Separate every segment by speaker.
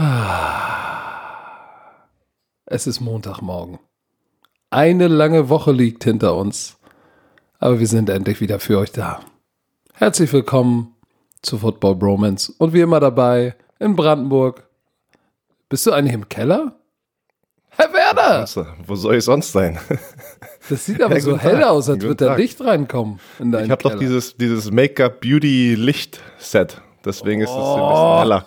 Speaker 1: Es ist Montagmorgen. Eine lange Woche liegt hinter uns, aber wir sind endlich wieder für euch da. Herzlich willkommen zu Football Bromance und wie immer dabei in Brandenburg. Bist du eigentlich im Keller? Herr Werner!
Speaker 2: Wo soll ich sonst sein?
Speaker 1: Das sieht aber
Speaker 2: Ja,
Speaker 1: so hell
Speaker 2: Tag.
Speaker 1: aus, als würde da. Licht reinkommen
Speaker 2: Ich habe doch dieses, dieses Make-up-Beauty-Licht-Set. Deswegen ist es ein
Speaker 1: Oh.
Speaker 2: bisschen heller.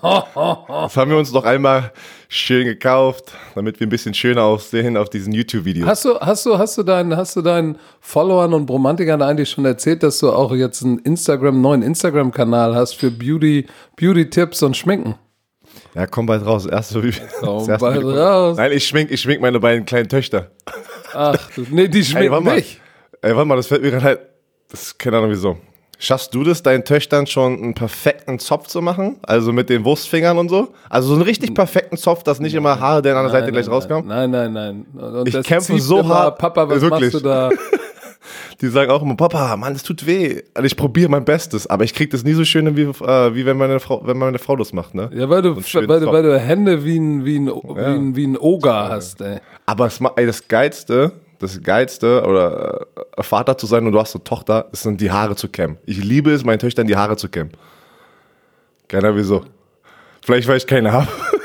Speaker 2: Das haben wir uns doch einmal schön gekauft, damit wir ein bisschen schöner aussehen auf diesen YouTube-Videos.
Speaker 1: Hast du, hast du, hast du deinen, hast du deinen Followern und Bromantikern eigentlich schon erzählt, dass du auch jetzt einen Instagram, neuen Instagram-Kanal hast für Beauty, Beauty-Tipps und Schminken?
Speaker 2: Ja, komm bald raus. Erste,
Speaker 1: Komm
Speaker 2: das erste
Speaker 1: bald raus.
Speaker 2: Nein, ich schmink, ich schmink meine beiden kleinen Töchter.
Speaker 1: Ach, du, nee, die schminken
Speaker 2: warte mal.
Speaker 1: dich.
Speaker 2: Ey, warte mal, das fällt mir gerade halt. Das ist keine Ahnung wieso. Schaffst du das, deinen Töchtern schon einen perfekten Zopf zu machen? Also mit den Wurstfingern und so? Also so einen richtig perfekten Zopf, dass nicht immer Haare der an der Seite gleich rauskommen?
Speaker 1: Nein, nein, nein. Und
Speaker 2: Ich kämpfe so hart.
Speaker 1: Papa, was
Speaker 2: Wirklich.
Speaker 1: machst du da?
Speaker 2: Die sagen auch immer, Papa, Mann, es tut weh. Also ich probiere mein Bestes, aber ich krieg das nie so schön, wie, äh, wie wenn, meine Frau, wenn meine Frau das macht, ne?
Speaker 1: Ja, weil du, weil, du, weil du Hände wie ein, wie ein, wie ein, wie ein Oger hast, ey.
Speaker 2: Aber ey, das Geilste, das Geilste, oder äh, Vater zu sein und du hast eine Tochter, es sind die Haare zu kämmen. Ich liebe es, meinen Töchtern die Haare zu kämmen. Keiner wieso. Vielleicht, weil ich keine habe.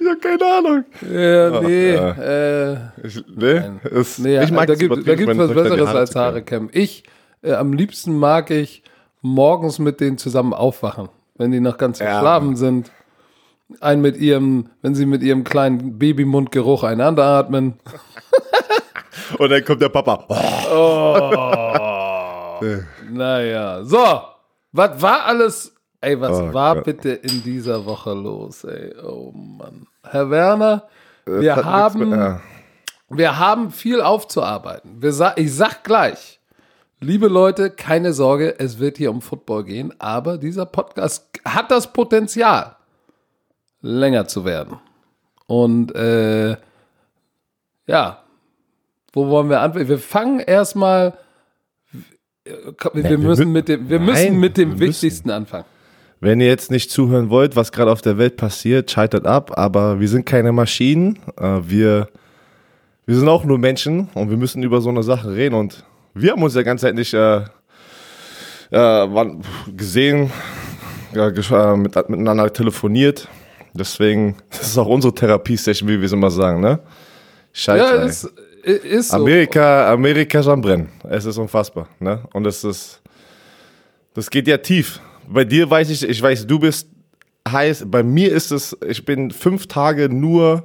Speaker 2: ich habe keine Ahnung.
Speaker 1: Ja, nee, äh,
Speaker 2: Ich, nee, es,
Speaker 1: Nee,
Speaker 2: ich mag
Speaker 1: da
Speaker 2: es
Speaker 1: gibt
Speaker 2: meinen
Speaker 1: was Besseres
Speaker 2: Haare
Speaker 1: als. Haare kämmen. Ich, äh, am liebsten mag ich morgens mit denen zusammen aufwachen, wenn die noch ganz
Speaker 2: Ja.
Speaker 1: verschlafen sind. Ein mit ihrem, wenn sie mit ihrem kleinen Babymundgeruch einander atmen.
Speaker 2: Und dann kommt der Papa.
Speaker 1: Naja, so, was war alles, ey, was
Speaker 2: Oh
Speaker 1: war
Speaker 2: Gott.
Speaker 1: bitte in dieser Woche los, ey, oh Mann. Herr Werner, wir haben,
Speaker 2: mit- ja.
Speaker 1: wir haben viel aufzuarbeiten. Wir sa ich sag gleich, liebe Leute, keine Sorge, es wird hier um Football gehen, aber dieser Podcast hat das Potenzial, länger zu werden. Und äh, ja, wo wollen wir anfangen? Wir fangen erstmal. Wir, wir müssen
Speaker 2: mü-
Speaker 1: mit dem, wir
Speaker 2: Nein,
Speaker 1: müssen mit dem Wichtigsten anfangen.
Speaker 2: Wenn ihr jetzt nicht zuhören wollt, was gerade auf der Welt passiert, schaltet ab. Aber wir sind keine Maschinen. Äh, Wir, wir sind auch nur Menschen und wir müssen über so eine Sache reden. Und wir haben uns ja ganz Zeit nicht äh, äh, gesehen, äh, mit, miteinander telefoniert. Deswegen das ist auch unsere Therapiesession, wie wir es immer sagen. Ne? Scheiße.
Speaker 1: Ja, ist, ist so.
Speaker 2: Amerika, Amerika ist am Brennen. Es ist unfassbar. Ne? Und es ist, das geht ja tief. Bei dir weiß ich, ich weiß, du bist heiß. Bei mir ist es, ich bin fünf Tage nur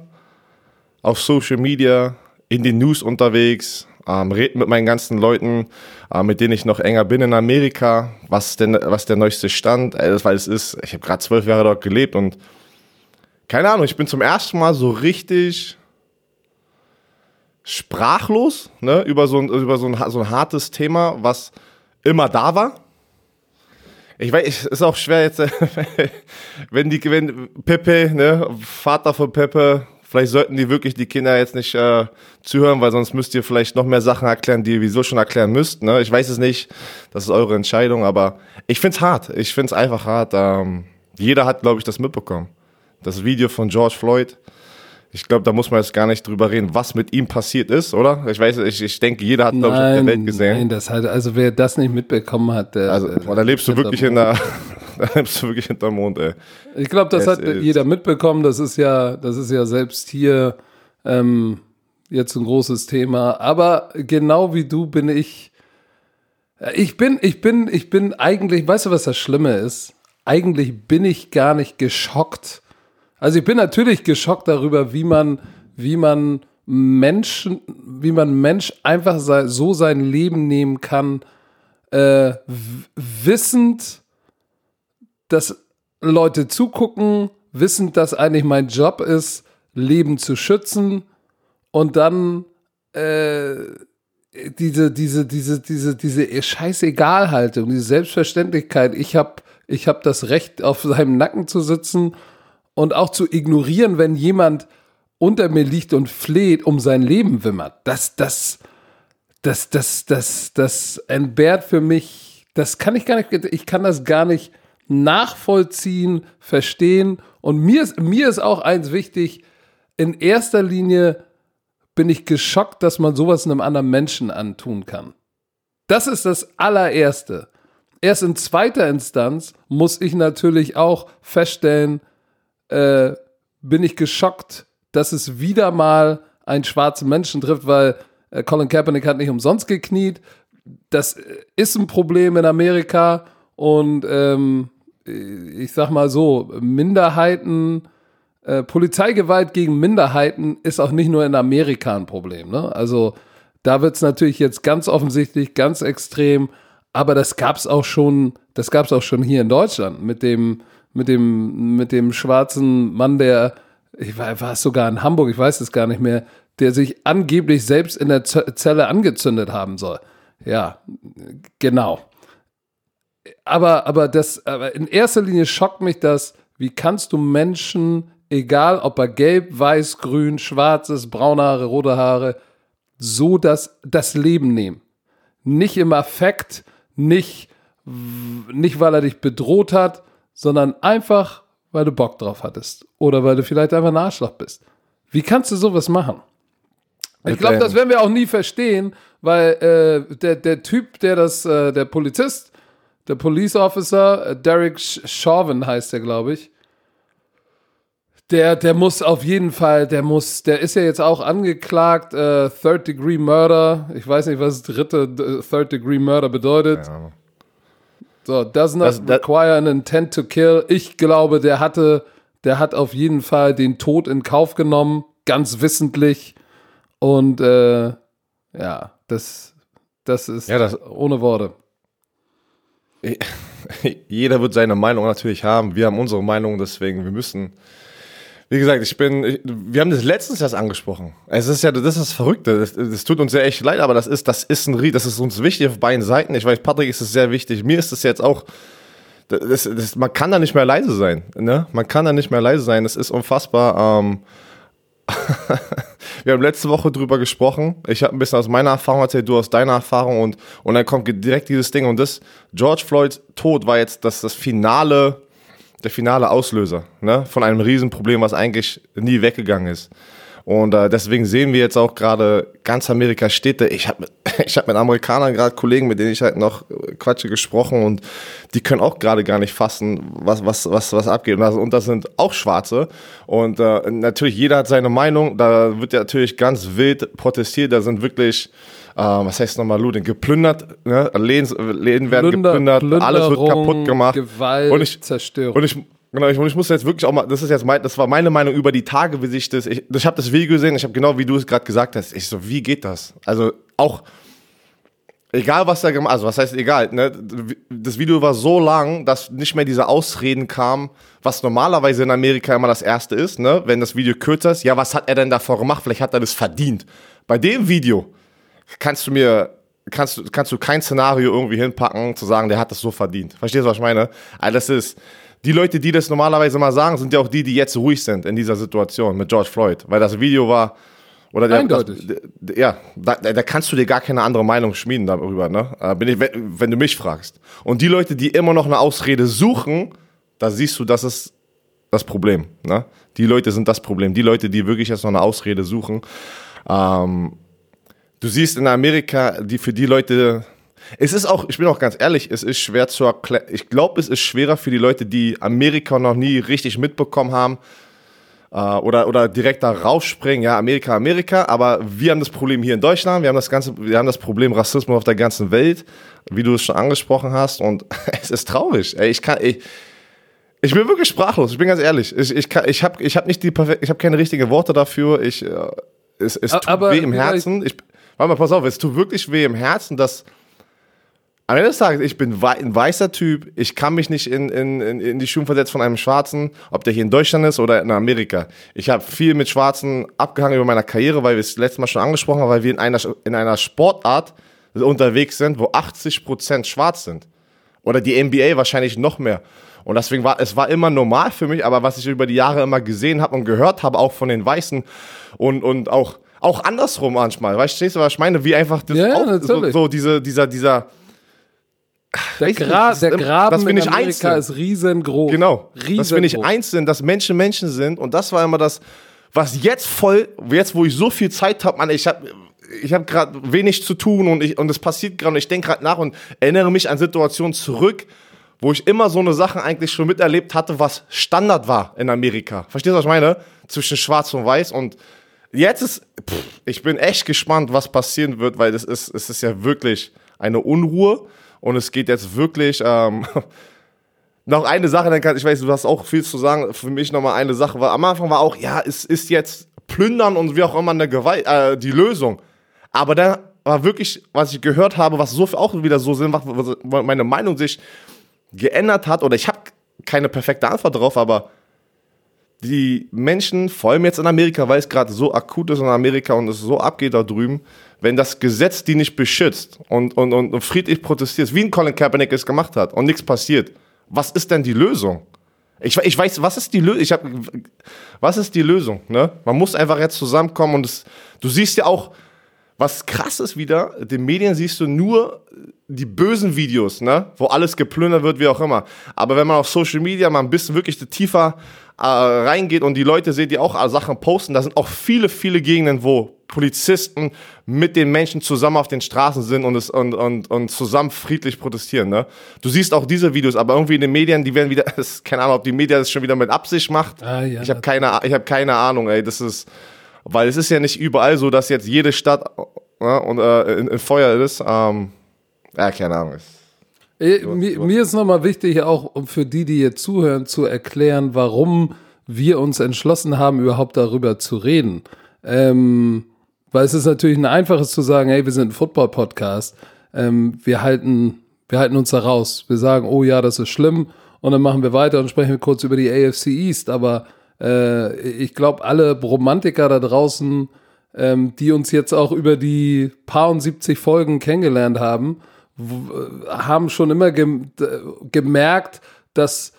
Speaker 2: auf Social Media, in den News unterwegs, ähm, rede mit meinen ganzen Leuten, äh, mit denen ich noch enger bin in Amerika, was denn, was der neueste Stand, äh, weil es ist, ich habe gerade zwölf Jahre dort gelebt und keine Ahnung, ich bin zum ersten Mal so richtig sprachlos ne, über, so ein, über so, ein, so ein hartes Thema, was immer da war. Ich weiß, es ist auch schwer jetzt, wenn die, wenn Pepe, ne, Vater von Pepe, vielleicht sollten die wirklich die Kinder jetzt nicht äh, zuhören, weil sonst müsst ihr vielleicht noch mehr Sachen erklären, die ihr wieso schon erklären müsst. Ne? Ich weiß es nicht, das ist eure Entscheidung, aber ich find's hart. Ich find's einfach hart. Ähm, jeder hat, glaube ich, das mitbekommen. Das Video von George Floyd. Ich glaube, da muss man jetzt gar nicht drüber reden, was mit ihm passiert ist, oder? Ich weiß, ich, ich denke, jeder hat, glaube ich, auf der Welt gesehen.
Speaker 1: nein, das hat, also wer das nicht mitbekommen hat, der.
Speaker 2: Also,
Speaker 1: äh,
Speaker 2: da lebst du wirklich in der, da lebst du wirklich hinterm Mond, ey.
Speaker 1: Ich glaube, das
Speaker 2: Es
Speaker 1: hat
Speaker 2: ist-
Speaker 1: jeder mitbekommen. Das ist ja, das ist ja selbst hier ähm, jetzt ein großes Thema. Aber genau wie du bin ich. äh, Ich bin, ich bin, ich bin eigentlich, weißt du, was das Schlimme ist? Eigentlich bin ich gar nicht geschockt. Also ich bin natürlich geschockt darüber, wie man, wie man Menschen, wie man Mensch einfach so sein Leben nehmen kann, äh, wissend, dass Leute zugucken, wissend, dass eigentlich mein Job ist, Leben zu schützen und dann äh, diese, diese, diese, diese, diese Scheißegalhaltung, diese Selbstverständlichkeit, ich habe ich hab das Recht, auf seinem Nacken zu sitzen und auch zu ignorieren, wenn jemand unter mir liegt und fleht, um sein Leben wimmert. Das, das, das, das, das, das entbehrt für mich, das kann ich gar nicht, ich kann das gar nicht nachvollziehen, verstehen. Und mir ist, mir ist auch eins wichtig, in erster Linie bin ich geschockt, dass man sowas einem anderen Menschen antun kann. Das ist das allererste. Erst in zweiter Instanz muss ich natürlich auch feststellen, äh, bin ich geschockt, dass es wieder mal einen schwarzen Menschen trifft, weil äh, Colin Kaepernick hat nicht umsonst gekniet. Das äh, ist ein Problem in Amerika und ähm, ich sag mal so, Minderheiten, äh, Polizeigewalt gegen Minderheiten ist auch nicht nur in Amerika ein Problem. Ne? Also da wird es natürlich jetzt ganz offensichtlich, ganz extrem, aber das gab es auch schon, das gab es auch schon hier in Deutschland mit dem, mit dem, mit dem schwarzen Mann, der, ich war, war es sogar in Hamburg, ich weiß es gar nicht mehr, der sich angeblich selbst in der Zelle angezündet haben soll. Ja, genau. Aber, aber das, aber in erster Linie schockt mich das, wie kannst du Menschen, egal ob er gelb, weiß, grün, schwarz ist, braune Haare, rote Haare, so das, das Leben nehmen. Nicht im Affekt, nicht, nicht weil er dich bedroht hat, sondern einfach, weil du Bock drauf hattest. Oder weil du vielleicht einfach ein Arschloch bist. Wie kannst du sowas machen? Ich glaube, das werden wir auch nie verstehen, weil äh, der, der Typ, der das, äh, der Polizist, der Police Officer, äh, Derek Chauvin heißt der, glaube ich, der, der muss auf jeden Fall, der muss, der ist ja jetzt auch angeklagt, äh, Third Degree Murder. Ich weiß nicht, was dritte Third Degree Murder bedeutet. Ja. So, does not das, require an intent to kill. Ich glaube, der hatte, der hat auf jeden Fall den Tod in Kauf genommen, ganz wissentlich. Und äh, ja, das, das ist ja, das, ohne Worte.
Speaker 2: Jeder wird seine Meinung natürlich haben. Wir haben unsere Meinung, deswegen wir müssen wie gesagt, ich bin, ich, wir haben das letztens erst angesprochen. Es ist ja, das ist das Verrückte. Das, das tut uns ja echt leid, aber das ist, das ist ein, das ist uns wichtig auf beiden Seiten. Ich weiß, Patrick ist es sehr wichtig. Mir ist es jetzt auch, das, das, man kann da nicht mehr leise sein. Ne? Man kann da nicht mehr leise sein. Das ist unfassbar. Ähm, wir haben letzte Woche drüber gesprochen. Ich habe ein bisschen aus meiner Erfahrung erzählt, du aus deiner Erfahrung und, und dann kommt direkt dieses Ding und das, George Floyds Tod war jetzt das, das finale der finale Auslöser ne, von einem Riesenproblem, was eigentlich nie weggegangen ist. Und äh, deswegen sehen wir jetzt auch gerade ganz Amerika Städte. Ich habe ich hab mit Amerikanern gerade Kollegen, mit denen ich halt noch Quatsche gesprochen und die können auch gerade gar nicht fassen, was, was, was, was abgeht. Und das, und das sind auch Schwarze. Und äh, natürlich, jeder hat seine Meinung. Da wird ja natürlich ganz wild protestiert. Da sind wirklich äh, was heißt nochmal Looting, geplündert, ne? Läden, Läden werden Plünder, geplündert, alles wird kaputt gemacht.
Speaker 1: Gewalt,
Speaker 2: und ich,
Speaker 1: Zerstörung.
Speaker 2: Und ich, Genau, ich, ich muss jetzt wirklich auch mal, das ist jetzt mein, das war meine Meinung über die Tage, wie sich das, ich, ich habe das Video gesehen, ich habe genau wie du es gerade gesagt hast, ich so, wie geht das? Also auch, egal was da gemacht, also was heißt egal, ne? das Video war so lang, dass nicht mehr diese Ausreden kamen, was normalerweise in Amerika immer das erste ist, ne? wenn das Video kürzer ist, ja, was hat er denn davor gemacht, vielleicht hat er das verdient. Bei dem Video, kannst du mir, kannst, du kannst du kein Szenario irgendwie hinpacken, zu sagen, der hat das so verdient. Verstehst du, was ich meine? Also das ist, die Leute, die das normalerweise mal sagen, sind ja auch die, die jetzt ruhig sind in dieser Situation mit George Floyd. Weil das Video war, oder der,
Speaker 1: Eindeutig.
Speaker 2: Das, ja, da, da, kannst du dir gar keine andere Meinung schmieden darüber, ne? Äh, bin ich, wenn, wenn du mich fragst. Und die Leute, die immer noch eine Ausrede suchen, da siehst du, das ist das Problem, ne? Die Leute sind das Problem. Die Leute, die wirklich jetzt noch eine Ausrede suchen, ähm, du siehst in Amerika, die für die Leute, es ist auch, ich bin auch ganz ehrlich, es ist schwer zu erklären. Ich glaube, es ist schwerer für die Leute, die Amerika noch nie richtig mitbekommen haben äh, oder, oder direkt da rausspringen. Ja, Amerika, Amerika. Aber wir haben das Problem hier in Deutschland. Wir haben das ganze, wir haben das Problem Rassismus auf der ganzen Welt, wie du es schon angesprochen hast. Und es ist traurig. Ey, ich kann, ich, ich bin wirklich sprachlos. Ich bin ganz ehrlich. Ich, ich, ich habe, ich habe nicht die perfekt, ich habe keine richtigen Worte dafür. Ich, äh, es, es tut aber, weh im Herzen. Ich, Warte mal, pass auf, es tut wirklich weh im Herzen, dass am Ende des Tages, ich bin ein weißer Typ, ich kann mich nicht in, in, in die Schuhe versetzen von einem Schwarzen, ob der hier in Deutschland ist oder in Amerika. Ich habe viel mit Schwarzen abgehangen über meiner Karriere, weil wir es letztes Mal schon angesprochen haben, weil wir in einer, in einer Sportart unterwegs sind, wo 80% schwarz sind. Oder die NBA wahrscheinlich noch mehr. Und deswegen war es war immer normal für mich, aber was ich über die Jahre immer gesehen habe und gehört habe, auch von den Weißen und, und auch auch andersrum manchmal. Weißt du, was ich meine? Wie einfach das
Speaker 1: ja,
Speaker 2: auch, so, so, diese, dieser, dieser,
Speaker 1: Der, Gra
Speaker 2: nicht,
Speaker 1: der
Speaker 2: das-
Speaker 1: Graben
Speaker 2: dass wir
Speaker 1: in
Speaker 2: nicht
Speaker 1: Amerika
Speaker 2: eins sind.
Speaker 1: ist riesengroß.
Speaker 2: Genau.
Speaker 1: Riesengroß.
Speaker 2: Dass wir nicht eins sind, dass Menschen Menschen sind. Und das war immer das, was jetzt voll, jetzt wo ich so viel Zeit habe, Mann, ich habe ich hab gerade wenig zu tun und, ich, und es passiert gerade und ich denke gerade nach und erinnere mich an Situationen zurück, wo ich immer so eine Sache eigentlich schon miterlebt hatte, was Standard war in Amerika. Verstehst du, was ich meine? Zwischen Schwarz und Weiß und jetzt ist, pff, ich bin echt gespannt, was passieren wird, weil es ist, es ist ja wirklich eine Unruhe und es geht jetzt wirklich, ähm, noch eine Sache, dann kann, ich weiß, du hast auch viel zu sagen. Für mich nochmal eine Sache, weil am Anfang war auch, ja, es ist jetzt Plündern und wie auch immer eine Gewalt, äh, die Lösung. Aber da war wirklich, was ich gehört habe, was so auch wieder so Sinn macht, meine Meinung sich geändert hat, oder ich habe keine perfekte Antwort darauf, aber die Menschen, vor allem jetzt in Amerika, weil es gerade so akut ist in Amerika und es so abgeht da drüben, wenn das Gesetz die nicht beschützt und, und, und, friedlich protestierst, wie ein Colin Kaepernick es gemacht hat und nichts passiert, was ist denn die Lösung? Ich, ich weiß, was ist die Lösung? Ich hab, was ist die Lösung? Ne? Man muss einfach jetzt zusammenkommen und es, du siehst ja auch, was krass ist wieder, den Medien siehst du nur die bösen Videos, ne? wo alles geplündert wird, wie auch immer. Aber wenn man auf Social Media mal ein bisschen wirklich tiefer äh, reingeht und die Leute sehen, die auch Sachen posten, da sind auch viele, viele Gegenden, wo Polizisten mit den Menschen zusammen auf den Straßen sind und, es, und, und, und zusammen friedlich protestieren. Ne? Du siehst auch diese Videos, aber irgendwie in den Medien, die werden wieder, das, keine Ahnung, ob die Media das schon wieder mit Absicht macht.
Speaker 1: Ah, ja,
Speaker 2: ich habe keine, ich hab keine Ahnung, ey. Das ist, weil es ist ja nicht überall so, dass jetzt jede Stadt äh, und, äh, in, in Feuer ist. Ähm, ja, keine Ahnung.
Speaker 1: Äh, Mir, mir ist nochmal wichtig, auch um für die, die jetzt zuhören, zu erklären, warum wir uns entschlossen haben, überhaupt darüber zu reden. Ähm, weil es ist natürlich ein einfaches zu sagen, hey, wir sind ein Football-Podcast. Ähm, wir, halten, wir halten uns da raus. Wir sagen, oh ja, das ist schlimm. Und dann machen wir weiter und sprechen wir kurz über die AFC East. Aber äh, ich glaube, alle Romantiker da draußen, ähm, die uns jetzt auch über die paar und 70 Folgen kennengelernt haben, haben schon immer gemerkt, dass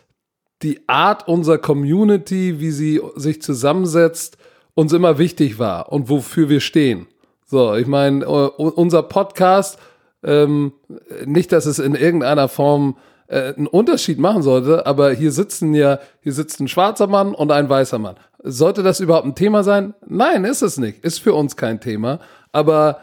Speaker 1: die Art unserer Community, wie sie sich zusammensetzt, uns immer wichtig war und wofür wir stehen. So, ich meine, äh, unser Podcast, ähm, nicht, dass es in irgendeiner Form äh, einen Unterschied machen sollte, aber hier sitzen ja, hier sitzt ein schwarzer Mann und ein weißer Mann. Sollte das überhaupt ein Thema sein? Nein, ist es nicht. Ist für uns kein Thema. Aber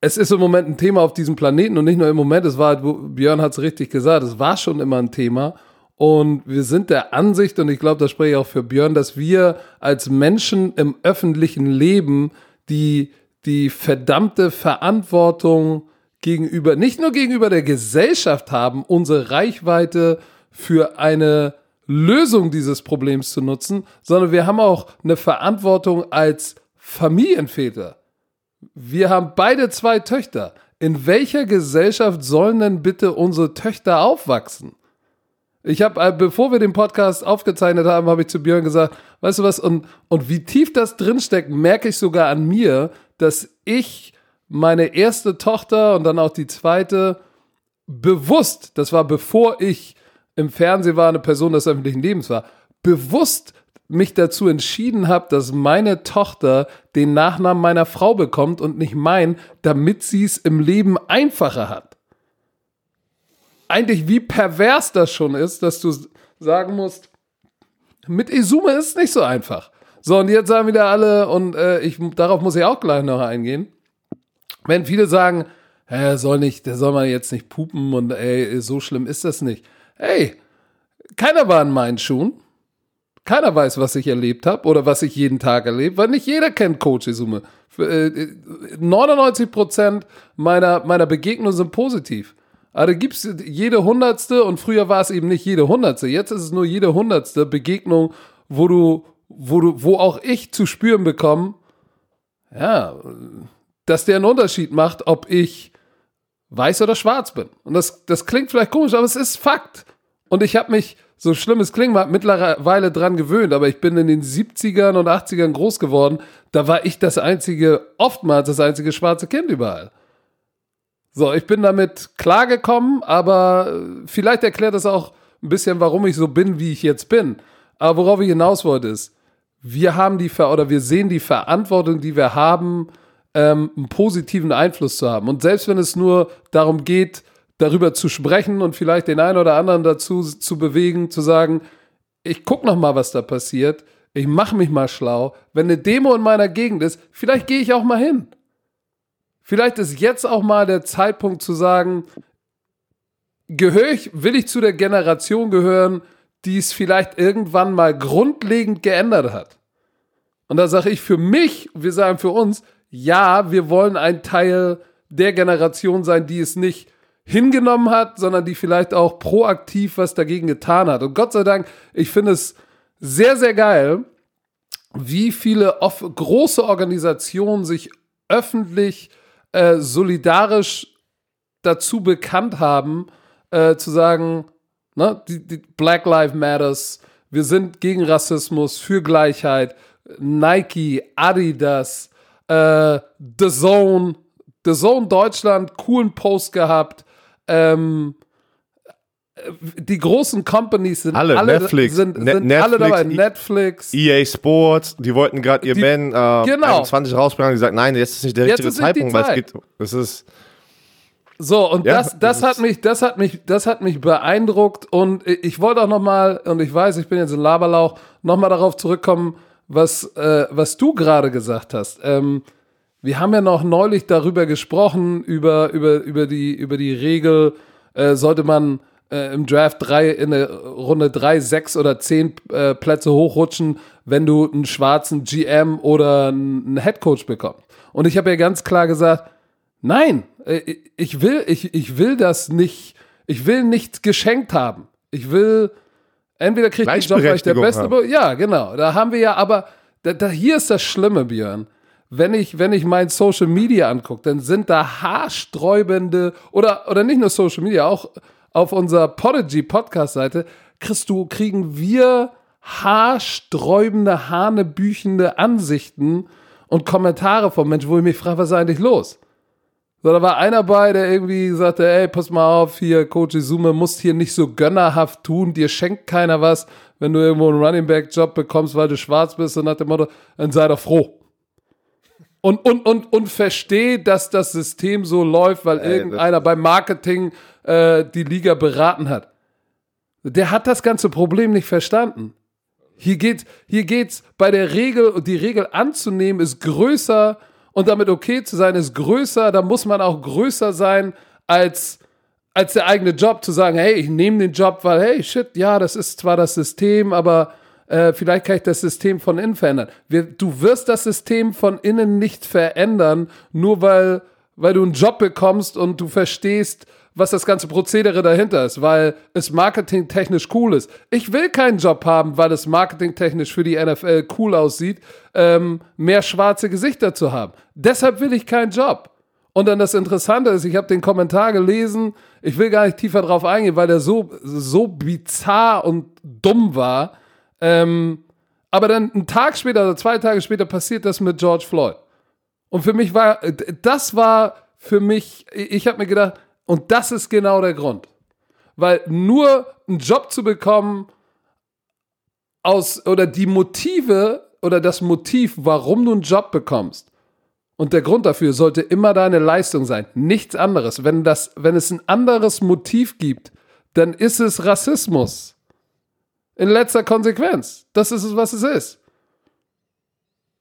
Speaker 1: es ist im Moment ein Thema auf diesem Planeten und nicht nur im Moment, es war, wo- Björn hat es richtig gesagt, es war schon immer ein Thema. Und wir sind der Ansicht, und ich glaube, das spreche ich auch für Björn, dass wir als Menschen im öffentlichen Leben die, die verdammte Verantwortung gegenüber, nicht nur gegenüber der Gesellschaft haben, unsere Reichweite für eine Lösung dieses Problems zu nutzen, sondern wir haben auch eine Verantwortung als Familienväter. Wir haben beide zwei Töchter. In welcher Gesellschaft sollen denn bitte unsere Töchter aufwachsen? Ich habe, äh, bevor wir den Podcast aufgezeichnet haben, habe ich zu Björn gesagt, weißt du was, und, und wie tief das drinsteckt, merke ich sogar an mir, dass ich meine erste Tochter und dann auch die zweite bewusst, das war bevor ich im Fernsehen war, eine Person des öffentlichen Lebens war, bewusst mich dazu entschieden habe, dass meine Tochter den Nachnamen meiner Frau bekommt und nicht mein, damit sie es im Leben einfacher hat. Eigentlich wie pervers das schon ist, dass du sagen musst, mit Izume ist es nicht so einfach. So, und jetzt sagen wieder alle, und äh, ich, darauf muss ich auch gleich noch eingehen, wenn viele sagen, er soll nicht, der soll man jetzt nicht pupen und ey, so schlimm ist das nicht. Hey, keiner war in meinen Schuhen. Keiner weiß, was ich erlebt habe oder was ich jeden Tag erlebe, weil nicht jeder kennt Coach äh, 99% meiner, meiner Begegnungen sind positiv. Aber da gibt es jede hundertste und früher war es eben nicht jede hundertste. Jetzt ist es nur jede hundertste Begegnung, wo du, wo du, wo auch ich zu spüren bekomme, ja, dass der einen Unterschied macht, ob ich weiß oder schwarz bin. Und das, das klingt vielleicht komisch, aber es ist Fakt. Und ich habe mich, so schlimm es klingt, mittlerweile dran gewöhnt, aber ich bin in den 70ern und 80ern groß geworden. Da war ich das einzige, oftmals das einzige schwarze Kind überall. So, ich bin damit klargekommen, aber äh, vielleicht erklärt das auch ein bisschen, warum ich so bin, wie ich jetzt bin. Aber worauf ich hinaus wollte, ist, wir haben die Ver oder wir sehen die Verantwortung, die wir haben, ähm, einen positiven Einfluss zu haben. Und selbst wenn es nur darum geht, darüber zu sprechen und vielleicht den einen oder anderen dazu zu bewegen, zu sagen, ich guck noch mal, was da passiert. Ich mache mich mal schlau. Wenn eine Demo in meiner Gegend ist, vielleicht gehe ich auch mal hin. Vielleicht ist jetzt auch mal der Zeitpunkt zu sagen, gehöre ich, will ich zu der Generation gehören, die es vielleicht irgendwann mal grundlegend geändert hat. Und da sage ich für mich, wir sagen für uns, ja, wir wollen ein Teil der Generation sein, die es nicht hingenommen hat, sondern die vielleicht auch proaktiv was dagegen getan hat. Und Gott sei Dank, ich finde es sehr, sehr geil, wie viele große Organisationen sich öffentlich äh, solidarisch dazu bekannt haben, äh, zu sagen, ne, die, die Black Lives Matters, wir sind gegen Rassismus, für Gleichheit, Nike, Adidas, äh, The Zone, The Zone Deutschland, coolen Post gehabt. Ähm, die großen Companies sind
Speaker 2: alle,
Speaker 1: alle,
Speaker 2: Netflix,
Speaker 1: sind, sind
Speaker 2: Netflix,
Speaker 1: alle dabei.
Speaker 2: I-
Speaker 1: Netflix.
Speaker 2: EA Sports, die wollten gerade ihr Ben äh,
Speaker 1: Genau.
Speaker 2: 21 rausbringen, die gesagt, nein, jetzt ist nicht der
Speaker 1: Jetzt
Speaker 2: richtige Zeitpunkt, weil es geht, es ist,
Speaker 1: So, und
Speaker 2: Ja,
Speaker 1: das, das, hat mich, das hat mich, das hat mich beeindruckt und ich wollte auch noch mal, und ich weiß, ich bin jetzt ein Laberlauch, noch mal darauf zurückkommen, was, äh, was du gerade gesagt hast. Ähm, wir haben ja noch neulich darüber gesprochen, über, über, über, die, über die Regel, äh, sollte man äh, im Draft drei, in der Runde drei, sechs oder zehn äh, Plätze hochrutschen, wenn du einen schwarzen GM oder einen Headcoach bekommst. Und ich habe ja ganz klar gesagt, Nein, äh, ich will, ich, ich will das nicht, ich will nichts geschenkt haben. Ich will, entweder kriege ich den Job, weil ich der Beste bin. Ja, genau. Da haben wir ja, aber da, da, hier ist das Schlimme, Björn. Wenn ich, wenn ich mein Social Media angucke, dann sind da haarsträubende oder, oder nicht nur Social Media, auch auf unserer Podigy Podcast-Seite kriegst du, kriegen wir haarsträubende, hanebüchende Ansichten und Kommentare von Menschen, wo ich mich frage, was ist eigentlich los? So, da war einer bei, der irgendwie sagte, ey, pass mal auf, hier, Coach Izume, musst hier nicht so gönnerhaft tun, dir schenkt keiner was, wenn du irgendwo einen Running Back Job bekommst, weil du schwarz bist und nach dem Motto, dann sei doch froh. Und, und, und, und versteh, dass das System so läuft, weil irgendeiner beim Marketing äh, die Liga beraten hat. Der hat das ganze Problem nicht verstanden. Hier geht hier geht's bei der Regel die Regel anzunehmen ist größer und damit okay zu sein ist größer. Da muss man auch größer sein als als der eigene Job zu sagen, hey, ich nehme den Job, weil hey, shit, ja, das ist zwar das System, aber äh, vielleicht kann ich das System von innen verändern. Wir, du wirst das System von innen nicht verändern, nur weil weil du einen Job bekommst und du verstehst, was das ganze Prozedere dahinter ist, weil es marketingtechnisch cool ist. Ich will keinen Job haben, weil es marketingtechnisch für die NFL cool aussieht, ähm, mehr schwarze Gesichter zu haben. Deshalb will ich keinen Job. Und dann das Interessante ist, ich habe den Kommentar gelesen, ich will gar nicht tiefer drauf eingehen, weil der so, so bizarr und dumm war. Ähm, aber dann einen Tag später oder zwei Tage später passiert das mit George Floyd. Und für mich war, das war für mich, ich habe mir gedacht, und das ist genau der Grund. Weil nur einen Job zu bekommen aus, oder die Motive oder das Motiv, warum du einen Job bekommst, und der Grund dafür sollte immer deine Leistung sein, nichts anderes. Wenn, das, wenn es ein anderes Motiv gibt, dann ist es Rassismus. In letzter Konsequenz. Das ist es, was es ist.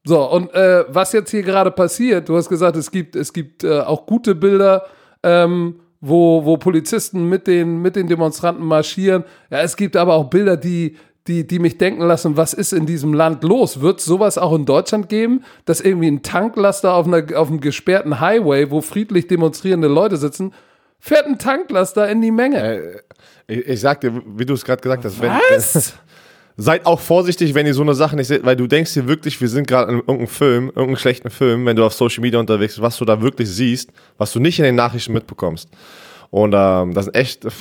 Speaker 1: So, und äh, was jetzt hier gerade passiert, du hast gesagt, es gibt, es gibt äh, auch gute Bilder, ähm, wo, wo Polizisten mit den, mit den Demonstranten marschieren. Ja, es gibt aber auch Bilder, die, die, die mich denken lassen, was ist in diesem Land los? Wird sowas auch in Deutschland geben, dass irgendwie ein Tanklaster auf, einer, auf einem gesperrten Highway, wo friedlich demonstrierende Leute sitzen, fährt ein Tanklaster in die Menge?
Speaker 2: Äh, ich, ich sag dir, wie du es gerade gesagt hast, wenn,
Speaker 1: Was?
Speaker 2: seid auch vorsichtig, wenn ihr so eine Sache nicht seht, weil du denkst dir wirklich, wir sind gerade in irgendeinem Film, irgendeinem schlechten Film, wenn du auf Social Media unterwegs bist, was du da wirklich siehst, was du nicht in den Nachrichten mitbekommst. Und ähm, das sind echt pff,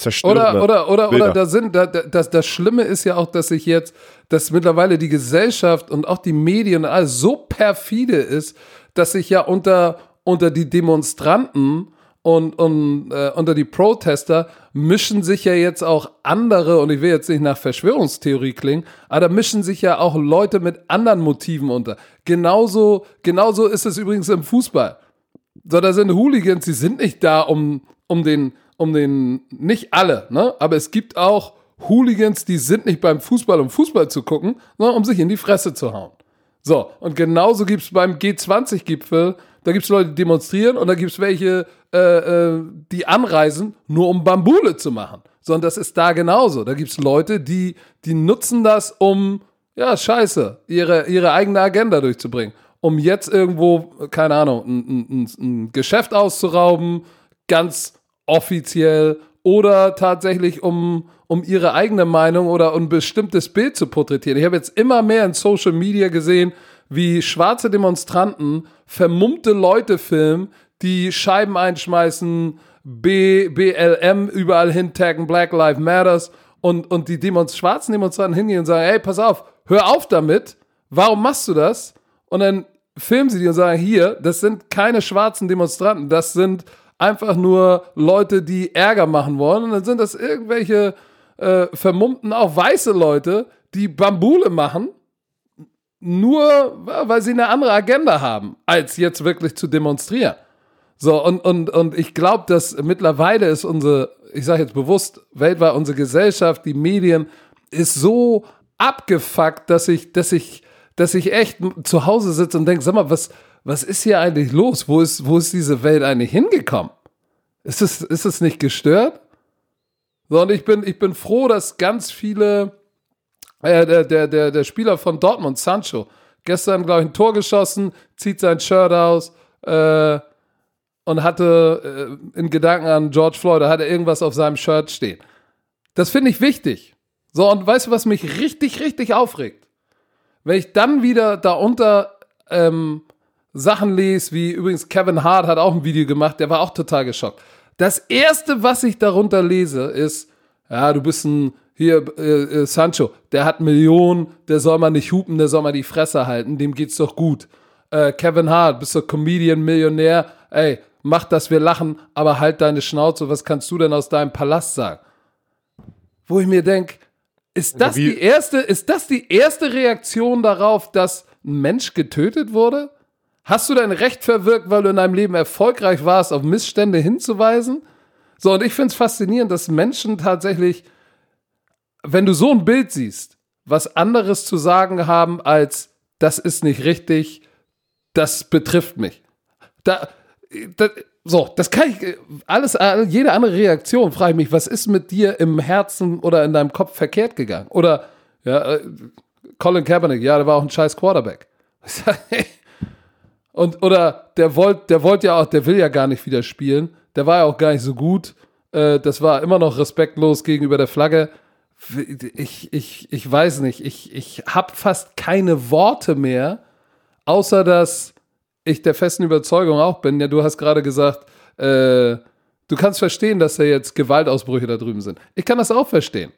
Speaker 2: zerstörende
Speaker 1: Oder, oder, oder,
Speaker 2: Bilder.
Speaker 1: oder da sind, da, da, das, das Schlimme ist ja auch, dass sich jetzt, dass mittlerweile die Gesellschaft und auch die Medien und alles so perfide ist, dass sich ja unter, unter die Demonstranten und, und äh, unter die Protester mischen sich ja jetzt auch andere, und ich will jetzt nicht nach Verschwörungstheorie klingen, aber da mischen sich ja auch Leute mit anderen Motiven unter. Genauso, genauso ist es übrigens im Fußball. So, da sind Hooligans, die sind nicht da, um, um den, um den, nicht alle, ne? Aber es gibt auch Hooligans, die sind nicht beim Fußball, um Fußball zu gucken, sondern um sich in die Fresse zu hauen. So, und genauso gibt es beim G20-Gipfel, da gibt es Leute, die demonstrieren und da gibt es welche, äh, äh, die anreisen, nur um Bambule zu machen. Sondern das ist da genauso. Da gibt es Leute, die, die nutzen das, um, ja, scheiße, ihre, ihre eigene Agenda durchzubringen. Um jetzt irgendwo, keine Ahnung, ein, ein, ein Geschäft auszurauben, ganz offiziell oder tatsächlich um, um ihre eigene Meinung oder ein bestimmtes Bild zu porträtieren. Ich habe jetzt immer mehr in Social Media gesehen, wie schwarze Demonstranten vermummte Leute filmen, die Scheiben einschmeißen, B, BLM überall hintaggen, Black Lives Matters und, und die Demonst schwarzen Demonstranten hingehen und sagen, hey, pass auf, hör auf damit, warum machst du das? Und dann filmen sie die und sagen, hier, das sind keine schwarzen Demonstranten, das sind einfach nur Leute, die Ärger machen wollen. Und dann sind das irgendwelche äh, vermummten, auch weiße Leute, die Bambule machen, nur weil sie eine andere Agenda haben, als jetzt wirklich zu demonstrieren. So, und, und, und ich glaube, dass mittlerweile ist unsere, ich sage jetzt bewusst, weltweit unsere Gesellschaft, die Medien, ist so abgefuckt, dass ich, dass ich, dass ich echt zu Hause sitze und denke, sag mal, was, was ist hier eigentlich los? Wo ist, wo ist diese Welt eigentlich hingekommen? Ist es, ist es nicht gestört? So, und ich bin, ich bin froh, dass ganz viele, äh, der, der, der, der Spieler von Dortmund, Sancho, gestern, glaube ich, ein Tor geschossen, zieht sein Shirt aus, äh, und hatte äh, in Gedanken an George Floyd, da hatte irgendwas auf seinem Shirt stehen. Das finde ich wichtig. So, und weißt du, was mich richtig, richtig aufregt? Wenn ich dann wieder darunter ähm, Sachen lese, wie übrigens Kevin Hart hat auch ein Video gemacht, der war auch total geschockt. Das erste, was ich darunter lese, ist, ja, du bist ein, hier, äh, äh, Sancho, der hat Millionen, der soll mal nicht hupen, der soll mal die Fresse halten, dem geht's doch gut. Äh, Kevin Hart, bist du Comedian, Millionär, ey, mach, dass wir lachen, aber halt deine Schnauze, was kannst du denn aus deinem Palast sagen? Wo ich mir denke, ist das die erste, ist das die erste Reaktion darauf, dass ein Mensch getötet wurde? Hast du dein Recht verwirkt, weil du in deinem Leben erfolgreich warst, auf Missstände hinzuweisen? So, und ich finde es faszinierend, dass Menschen tatsächlich, wenn du so ein Bild siehst, was anderes zu sagen haben als, das ist nicht richtig, das betrifft mich. Da, das, so, das kann ich, alles, jede andere Reaktion frage ich mich, was ist mit dir im Herzen oder in deinem Kopf verkehrt gegangen? Oder, ja, äh, Colin Kaepernick, ja, der war auch ein scheiß Quarterback. Und, oder der wollte der wollt ja auch, der will ja gar nicht wieder spielen. Der war ja auch gar nicht so gut. Äh, das war immer noch respektlos gegenüber der Flagge. Ich, ich, ich weiß nicht, ich, ich habe fast keine Worte mehr, außer dass ich der festen Überzeugung auch bin, ja, du hast gerade gesagt, äh, du kannst verstehen, dass da jetzt Gewaltausbrüche da drüben sind. Ich kann das auch verstehen.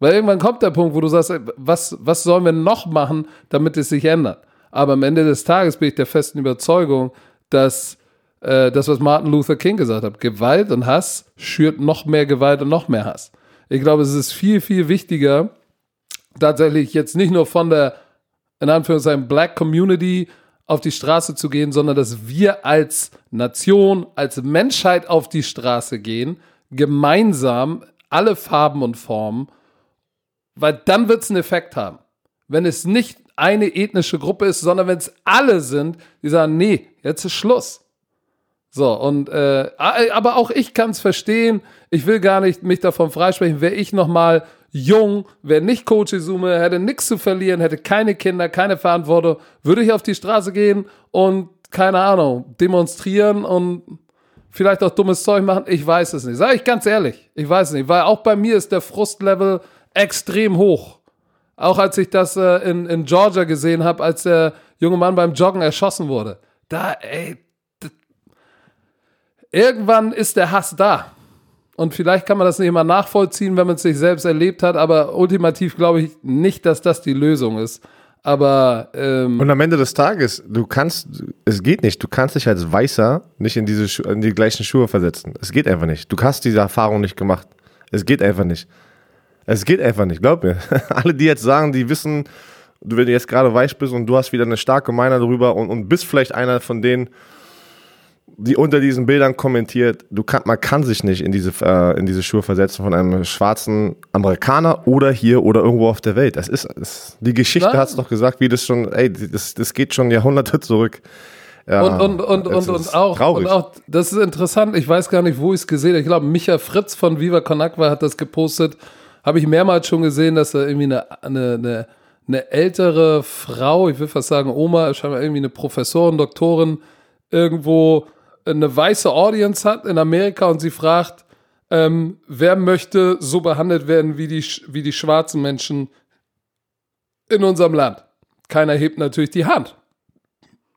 Speaker 1: Weil irgendwann kommt der Punkt, wo du sagst, was, was sollen wir noch machen, damit es sich ändert? Aber am Ende des Tages bin ich der festen Überzeugung, dass äh, das, was Martin Luther King gesagt hat, Gewalt und Hass schürt noch mehr Gewalt und noch mehr Hass. Ich glaube, es ist viel, viel wichtiger, tatsächlich jetzt nicht nur von der, in Anführungszeichen, Black Community auf die Straße zu gehen, sondern dass wir als Nation, als Menschheit auf die Straße gehen, gemeinsam alle Farben und Formen, weil dann wird es einen Effekt haben. Wenn es nicht eine ethnische Gruppe ist, sondern wenn es alle sind, die sagen, nee, jetzt ist Schluss. So, und äh, aber auch ich kann es verstehen. Ich will gar nicht mich davon freisprechen, wäre ich nochmal jung, wäre nicht Coach Izume, hätte nichts zu verlieren, hätte keine Kinder, keine Verantwortung, würde ich auf die Straße gehen und, keine Ahnung, demonstrieren und vielleicht auch dummes Zeug machen. Ich weiß es nicht. Sag ich ganz ehrlich. Ich weiß es nicht, weil auch bei mir ist der Frustlevel extrem hoch. Auch als ich das äh, in, in Georgia gesehen habe, als der junge Mann beim Joggen erschossen wurde. Da, ey, irgendwann ist der Hass da. Und vielleicht kann man das nicht immer nachvollziehen, wenn man es sich selbst erlebt hat, aber ultimativ glaube ich nicht, dass das die Lösung ist. Aber ähm
Speaker 2: und am Ende des Tages, du kannst, es geht nicht. Du kannst dich als Weißer nicht in diese in die gleichen Schuhe versetzen. Es geht einfach nicht. Du hast diese Erfahrung nicht gemacht. Es geht einfach nicht. Es geht einfach nicht. Glaub mir. Alle, die jetzt sagen, die wissen, wenn du jetzt gerade weiß bist und du hast wieder eine starke Meinung darüber und, und bist vielleicht einer von denen, die unter diesen Bildern kommentiert, du kann, man kann sich nicht in diese, äh, in diese Schuhe versetzen von einem schwarzen Amerikaner oder hier oder irgendwo auf der Welt. Das ist, das, die Geschichte hat es doch gesagt, wie das schon, ey, das, das geht schon Jahrhunderte zurück.
Speaker 1: Ja, und, und, und, und, und, auch, und auch, das ist interessant, ich weiß gar nicht, wo ich es gesehen habe. Ich glaube, Micha Fritz von Viva Conakwa hat das gepostet. Habe ich mehrmals schon gesehen, dass da irgendwie eine, eine, eine, eine ältere Frau, ich will fast sagen Oma, scheinbar irgendwie eine Professorin, Doktorin, irgendwo eine weiße Audience hat in Amerika und sie fragt, ähm, wer möchte so behandelt werden wie die, wie die schwarzen Menschen in unserem Land? Keiner hebt natürlich die Hand.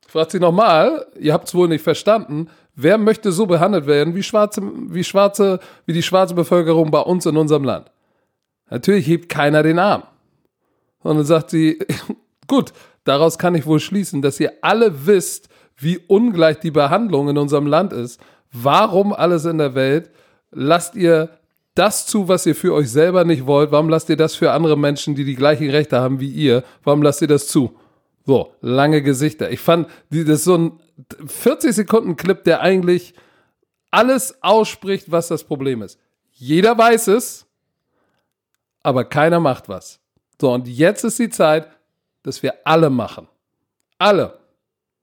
Speaker 1: Fragt sie nochmal, ihr habt es wohl nicht verstanden, wer möchte so behandelt werden wie schwarze, wie schwarze, wie die schwarze Bevölkerung bei uns in unserem Land? Natürlich hebt keiner den Arm. Und dann sagt sie, gut, daraus kann ich wohl schließen, dass ihr alle wisst, wie ungleich die Behandlung in unserem Land ist. Warum alles in der Welt lasst ihr das zu, was ihr für euch selber nicht wollt? Warum lasst ihr das für andere Menschen, die die gleichen Rechte haben wie ihr? Warum lasst ihr das zu? So, lange Gesichter. Ich fand, das ist so ein 40 Sekunden Clip, der eigentlich alles ausspricht, was das Problem ist. Jeder weiß es, aber keiner macht was. So, und jetzt ist die Zeit, dass wir alle machen. Alle.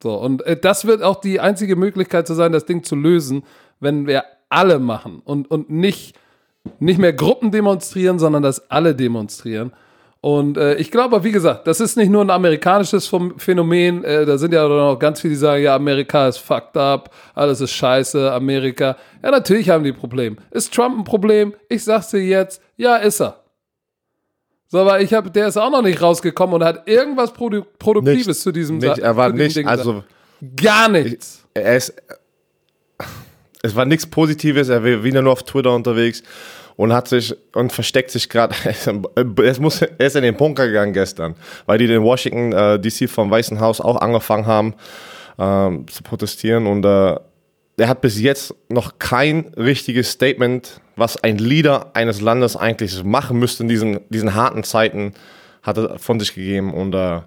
Speaker 1: So, und äh, das wird auch die einzige Möglichkeit zu sein, das Ding zu lösen, wenn wir alle machen und, und nicht, nicht mehr Gruppen demonstrieren, sondern dass alle demonstrieren. Und äh, ich glaube, wie gesagt, das ist nicht nur ein amerikanisches Phänomen. Äh, da sind ja noch ganz viele, die sagen, ja, Amerika ist fucked up, alles ist scheiße, Amerika. Ja, natürlich haben die Probleme. Ist Trump ein Problem? Ich sag's dir jetzt, ja, ist er. So, aber ich habe, der ist auch noch nicht rausgekommen und hat irgendwas Produ Produktives
Speaker 2: nicht,
Speaker 1: zu diesem
Speaker 2: nicht, Er war nicht, Ding also
Speaker 1: gar nichts.
Speaker 2: Er ist, es war nichts Positives. Er war wieder nur auf Twitter unterwegs und hat sich und versteckt sich gerade. er, muss, er ist in den Bunker gegangen gestern, weil die in Washington äh, DC vom Weißen Haus auch angefangen haben ähm, zu protestieren und äh, er hat bis jetzt noch kein richtiges Statement, was ein Leader eines Landes eigentlich machen müsste in diesen, diesen harten Zeiten, hat er von sich gegeben und äh,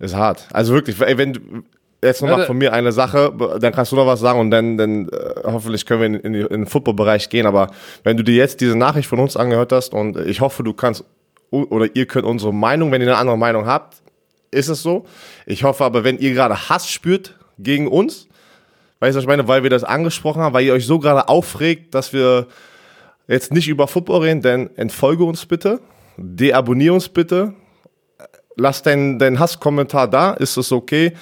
Speaker 2: ist hart. Also wirklich, wenn jetzt noch mal von mir eine Sache, dann kannst du noch was sagen und dann, dann äh, hoffentlich können wir in, in, in den Footballbereich gehen. Aber wenn du dir jetzt diese Nachricht von uns angehört hast und ich hoffe, du kannst oder ihr könnt unsere Meinung, wenn ihr eine andere Meinung habt, ist es so. Ich hoffe aber, wenn ihr gerade Hass spürt gegen uns, Weißt du, was ich meine? Weil wir das angesprochen haben, weil ihr euch so gerade aufregt, dass wir jetzt nicht über Football reden, denn entfolge uns bitte, deabonniere uns bitte, lass deinen dein Hasskommentar da, ist das okay?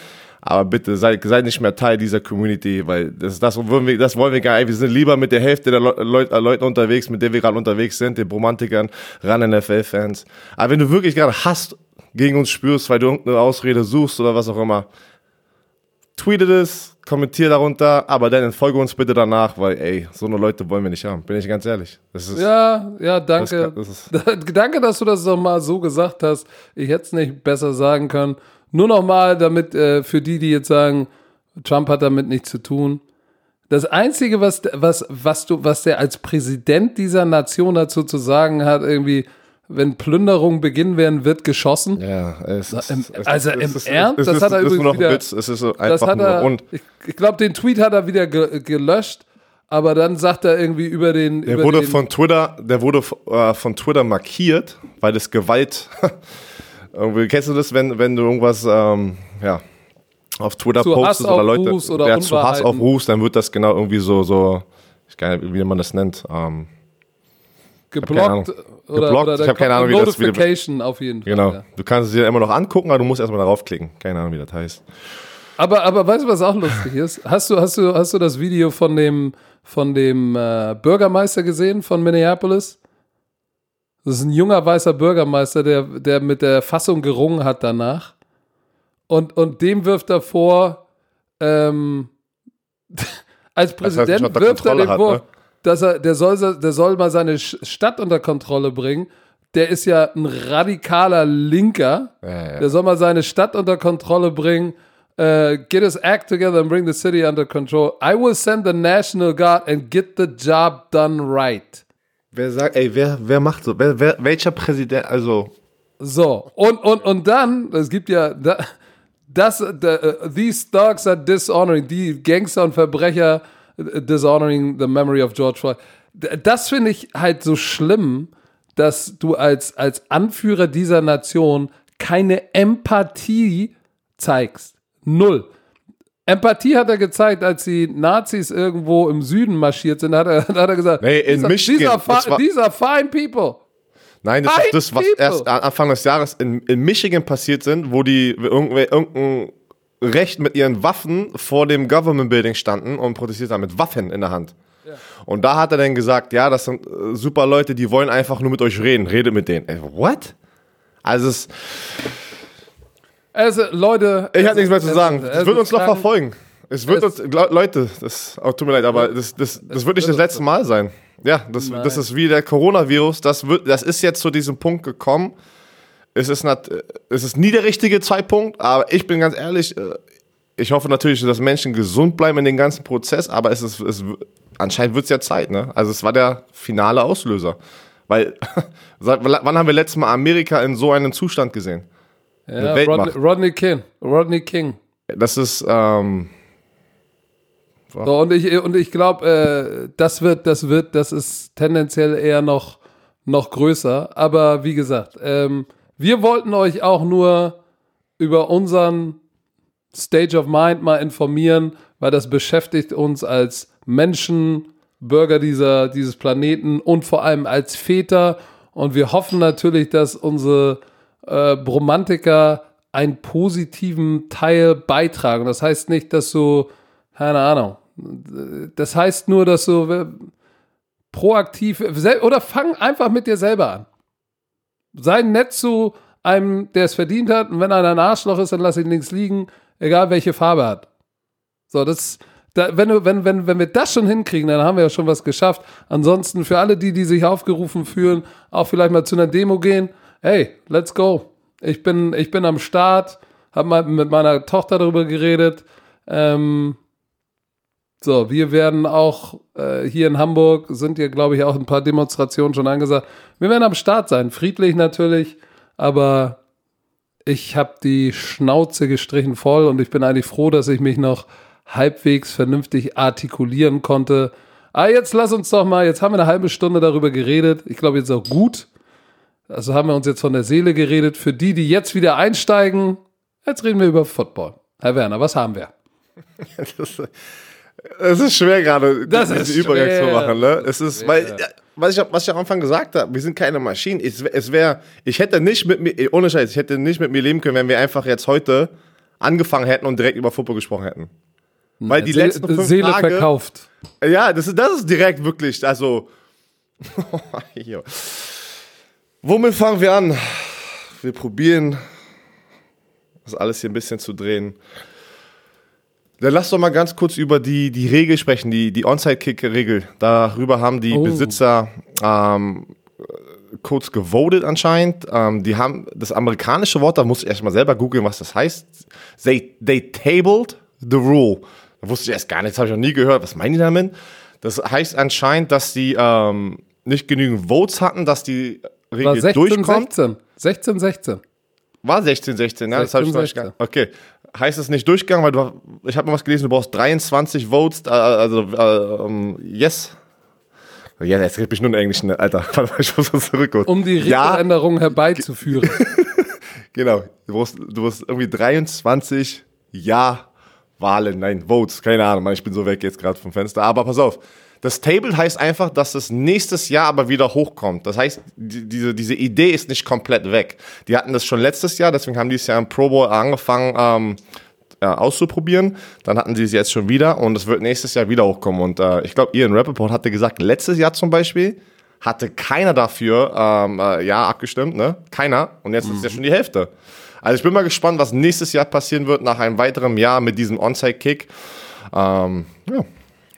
Speaker 2: Aber bitte seid, seid nicht mehr Teil dieser Community, weil das, das, wollen wir, das wollen wir gar nicht. Wir sind lieber mit der Hälfte der Leute, Leute unterwegs, mit der wir gerade unterwegs sind, den Romantikern, ran NFL-Fans. Aber wenn du wirklich gerade Hass gegen uns spürst, weil du irgendeine Ausrede suchst oder was auch immer, tweetet es, kommentier darunter, aber dann entfolge uns bitte danach, weil, ey, so eine Leute wollen wir nicht haben. Bin ich ganz ehrlich.
Speaker 1: Ist, ja, ja, danke. Das, das danke, dass du das nochmal so gesagt hast. Ich hätte es nicht besser sagen können. Nur nochmal, damit äh, für die, die jetzt sagen, Trump hat damit nichts zu tun. Das Einzige, was, was, was, du, was der als Präsident dieser Nation dazu zu sagen hat, irgendwie, wenn Plünderungen beginnen werden, wird geschossen.
Speaker 2: Ja, es
Speaker 1: ist, Im, also es, im es, Ernst, es, das hat er übrigens wieder.
Speaker 2: Witz. Es ist so einfach
Speaker 1: hat er, rund. Ich, ich glaube, den Tweet hat er wieder ge, gelöscht, aber dann sagt er irgendwie über den.
Speaker 2: Der
Speaker 1: über
Speaker 2: wurde
Speaker 1: den,
Speaker 2: von Twitter, der wurde äh, von Twitter markiert, weil das Gewalt. irgendwie, kennst du das, wenn wenn du irgendwas, ähm, ja auf Twitter
Speaker 1: zu postest oder Leute, oder
Speaker 2: wer zu Hass aufrufst, dann wird das genau irgendwie so so, ich weiß nicht, wie man das nennt. Ähm,
Speaker 1: geblockt
Speaker 2: oder, geblockt. Oder ich habe keine Ahnung, wie das
Speaker 1: wieder. auf jeden
Speaker 2: Fall. Genau. Ja. Du kannst es dir immer noch angucken, aber du musst erstmal darauf klicken. Keine Ahnung, wie das heißt.
Speaker 1: Aber, aber weißt du, was auch lustig ist? Hast du, hast du, hast du das Video von dem, von dem äh, Bürgermeister gesehen von Minneapolis? Das ist ein junger weißer Bürgermeister, der, der mit der Fassung gerungen hat danach. Und, und dem wirft er vor, ähm, als Präsident wirft er dem vor, ne? Dass er, der soll, der soll mal seine Stadt unter Kontrolle bringen. Der ist ja ein radikaler Linker. Ja, ja. Der soll mal seine Stadt unter Kontrolle bringen. Uh, get his act together and bring the city under control. I will send the National Guard and get the job done right.
Speaker 2: Wer sagt, ey, wer, wer macht so? Wer, wer, welcher Präsident, also.
Speaker 1: So, und, und, und dann, es gibt ja, da, das, the, uh, these thugs are dishonoring, die Gangster und Verbrecher dishonoring the memory of George Floyd. Das finde ich halt so schlimm, dass du als, als Anführer dieser Nation keine Empathie zeigst. Null. Empathie hat er gezeigt, als die Nazis irgendwo im Süden marschiert sind, hat er, hat er gesagt,
Speaker 2: Nee, in
Speaker 1: these, are-
Speaker 2: Michigan.
Speaker 1: these, are fine people.
Speaker 2: Nein, das
Speaker 1: Fine
Speaker 2: ist das, was
Speaker 1: people.
Speaker 2: erst an- Anfang des Jahres in, in Michigan passiert sind, wo die irgendein Recht mit ihren Waffen vor dem Government Building standen und protestiert haben mit Waffen in der Hand. Und da hat er dann gesagt, ja, das sind äh, super Leute, die wollen einfach nur mit euch reden, redet mit denen. Ey, what? Also es,
Speaker 1: Also, Leute.
Speaker 2: ich habe nichts mehr zu sagen. Es wird uns noch verfolgen. Es wird uns, Le- Leute, das oh, tut mir leid, aber das, das, das wird nicht das letzte Mal sein. Ja, das, das ist wie der Coronavirus. Das, wird, das ist jetzt zu diesem Punkt gekommen. Es ist, nat, es ist nie der richtige Zeitpunkt, aber ich bin ganz ehrlich, äh, ich hoffe natürlich, dass Menschen gesund bleiben in dem ganzen Prozess, aber es ist, es, anscheinend wird es ja Zeit, ne? Also es war der finale Auslöser. Weil, seit, wann haben wir letztes Mal Amerika in so einem Zustand gesehen?
Speaker 1: Ja. Rodney, Rodney King. Rodney King.
Speaker 2: Das ist, ähm,
Speaker 1: So, und ich, und ich glaube, äh, das wird, das wird, das ist tendenziell eher noch, noch größer. Aber wie gesagt, ähm, wir wollten euch auch nur über unseren Stage of Mind mal informieren, weil das beschäftigt uns als Menschen, Bürger dieser, dieses Planeten und vor allem als Väter. Und wir hoffen natürlich, dass unsere äh, Romantiker einen positiven Teil beitragen. Das heißt nicht, dass du, keine Ahnung, das heißt nur, dass du äh, proaktiv oder fang einfach mit dir selber an. Sei nett zu einem, der es verdient hat. Und wenn einer ein Arschloch ist, dann lass ihn links liegen, egal welche Farbe hat. So, das, da, wenn, wenn, wenn, wenn wir das schon hinkriegen, dann haben wir ja schon was geschafft. Ansonsten für alle die, die sich aufgerufen fühlen, auch vielleicht mal zu einer Demo gehen. Hey, let's go. Ich bin, ich bin am Start, habe mal mit meiner Tochter darüber geredet. Ähm, so, wir werden auch äh, hier in Hamburg, sind ja, glaube ich, auch ein paar Demonstrationen schon angesagt. Wir werden am Start sein, friedlich natürlich, aber ich habe die Schnauze gestrichen voll und ich bin eigentlich froh, dass ich mich noch halbwegs vernünftig artikulieren konnte. Ah, jetzt lass uns doch mal, jetzt haben wir eine halbe Stunde darüber geredet. Ich glaube, jetzt auch gut. Also haben wir uns jetzt von der Seele geredet. Für die, die jetzt wieder einsteigen, jetzt reden wir über Football. Herr Werner, was haben wir?
Speaker 2: es ist schwer gerade,
Speaker 1: Das
Speaker 2: diesen
Speaker 1: ist
Speaker 2: Übergang zu
Speaker 1: schwer.
Speaker 2: machen. Ne? Es ist, weil, was ich, was ich am Anfang gesagt habe, wir sind keine Maschinen. Es, es wäre, ich hätte nicht mit mir, ohne Scheiß, ich hätte nicht mit mir leben können, wenn wir einfach jetzt heute angefangen hätten und direkt über Football gesprochen hätten. Weil die
Speaker 1: Seele-
Speaker 2: letzten fünf
Speaker 1: Seele
Speaker 2: Tage,
Speaker 1: verkauft.
Speaker 2: ja, das ist, das ist direkt wirklich, also, womit fangen wir an? Wir probieren, das alles hier ein bisschen zu drehen. Dann lass doch mal ganz kurz über die, die Regel sprechen, die, die Onside-Kick-Regel. Darüber haben die
Speaker 1: Oh.
Speaker 2: Besitzer ähm, kurz gewotet anscheinend. Ähm, die haben das amerikanische Wort, da muss ich erst mal selber googeln, was das heißt. They, they tabled the rule. Da wusste ich erst gar nichts, habe ich noch nie gehört. Was meinen die damit? Das heißt anscheinend, dass die ähm, nicht genügend Votes hatten, dass die
Speaker 1: War
Speaker 2: Regel
Speaker 1: 16,
Speaker 2: durchkommt.
Speaker 1: 16. 16, 16.
Speaker 2: War 16, 16, ja, das habe ich
Speaker 1: 16,
Speaker 2: noch nicht ge- Okay. Heißt es nicht durchgegangen, weil du, ich habe mal was gelesen, du brauchst 23 Votes, äh, also, äh, ähm, yes. Ja, jetzt rede ich nur in Englisch, ne, Alter. Warte mal, ich muss das zurückholen.
Speaker 1: Um die
Speaker 2: ja,
Speaker 1: Regeländerung herbeizuführen.
Speaker 2: genau. Du brauchst, du brauchst irgendwie 23 Ja-Wahlen, nein, Votes, keine Ahnung, Mann, ich bin so weg jetzt gerade vom Fenster. Aber pass auf, das Table heißt einfach, dass es nächstes Jahr aber wieder hochkommt. Das heißt, die, diese, diese Idee ist nicht komplett weg. Die hatten das schon letztes Jahr, deswegen haben die es ja im Pro Bowl angefangen ähm, ja, auszuprobieren. Dann hatten sie es jetzt schon wieder und es wird nächstes Jahr wieder hochkommen. Und äh, ich glaube, Ian Rappaport hatte gesagt, letztes Jahr zum Beispiel hatte keiner dafür ähm, äh, ja abgestimmt, ne? Keiner. Und jetzt ist es ja schon die Hälfte. Also ich bin mal gespannt, was nächstes Jahr passieren wird nach einem weiteren Jahr mit diesem Onside-Kick. Ähm, ja.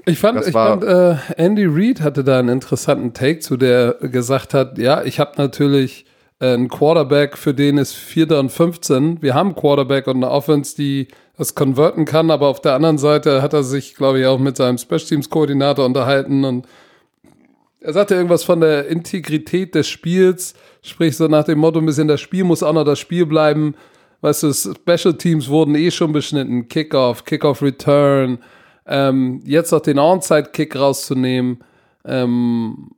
Speaker 1: Ich fand, ich fand äh, Andy Reid hatte da einen interessanten Take zu, der gesagt hat, ja, ich habe natürlich äh, einen Quarterback, für den ist Vierter und 15. Wir haben einen Quarterback und eine Offense, die das konverten kann, aber auf der anderen Seite hat er sich, glaube ich, auch mit seinem Special Teams Koordinator unterhalten und er sagte irgendwas von der Integrität des Spiels, sprich so nach dem Motto, ein bisschen das Spiel muss auch noch das Spiel bleiben. Weißt du, Special Teams wurden eh schon beschnitten. Kickoff, Kickoff Return. Ähm, jetzt noch den Onside-Kick rauszunehmen. Ähm,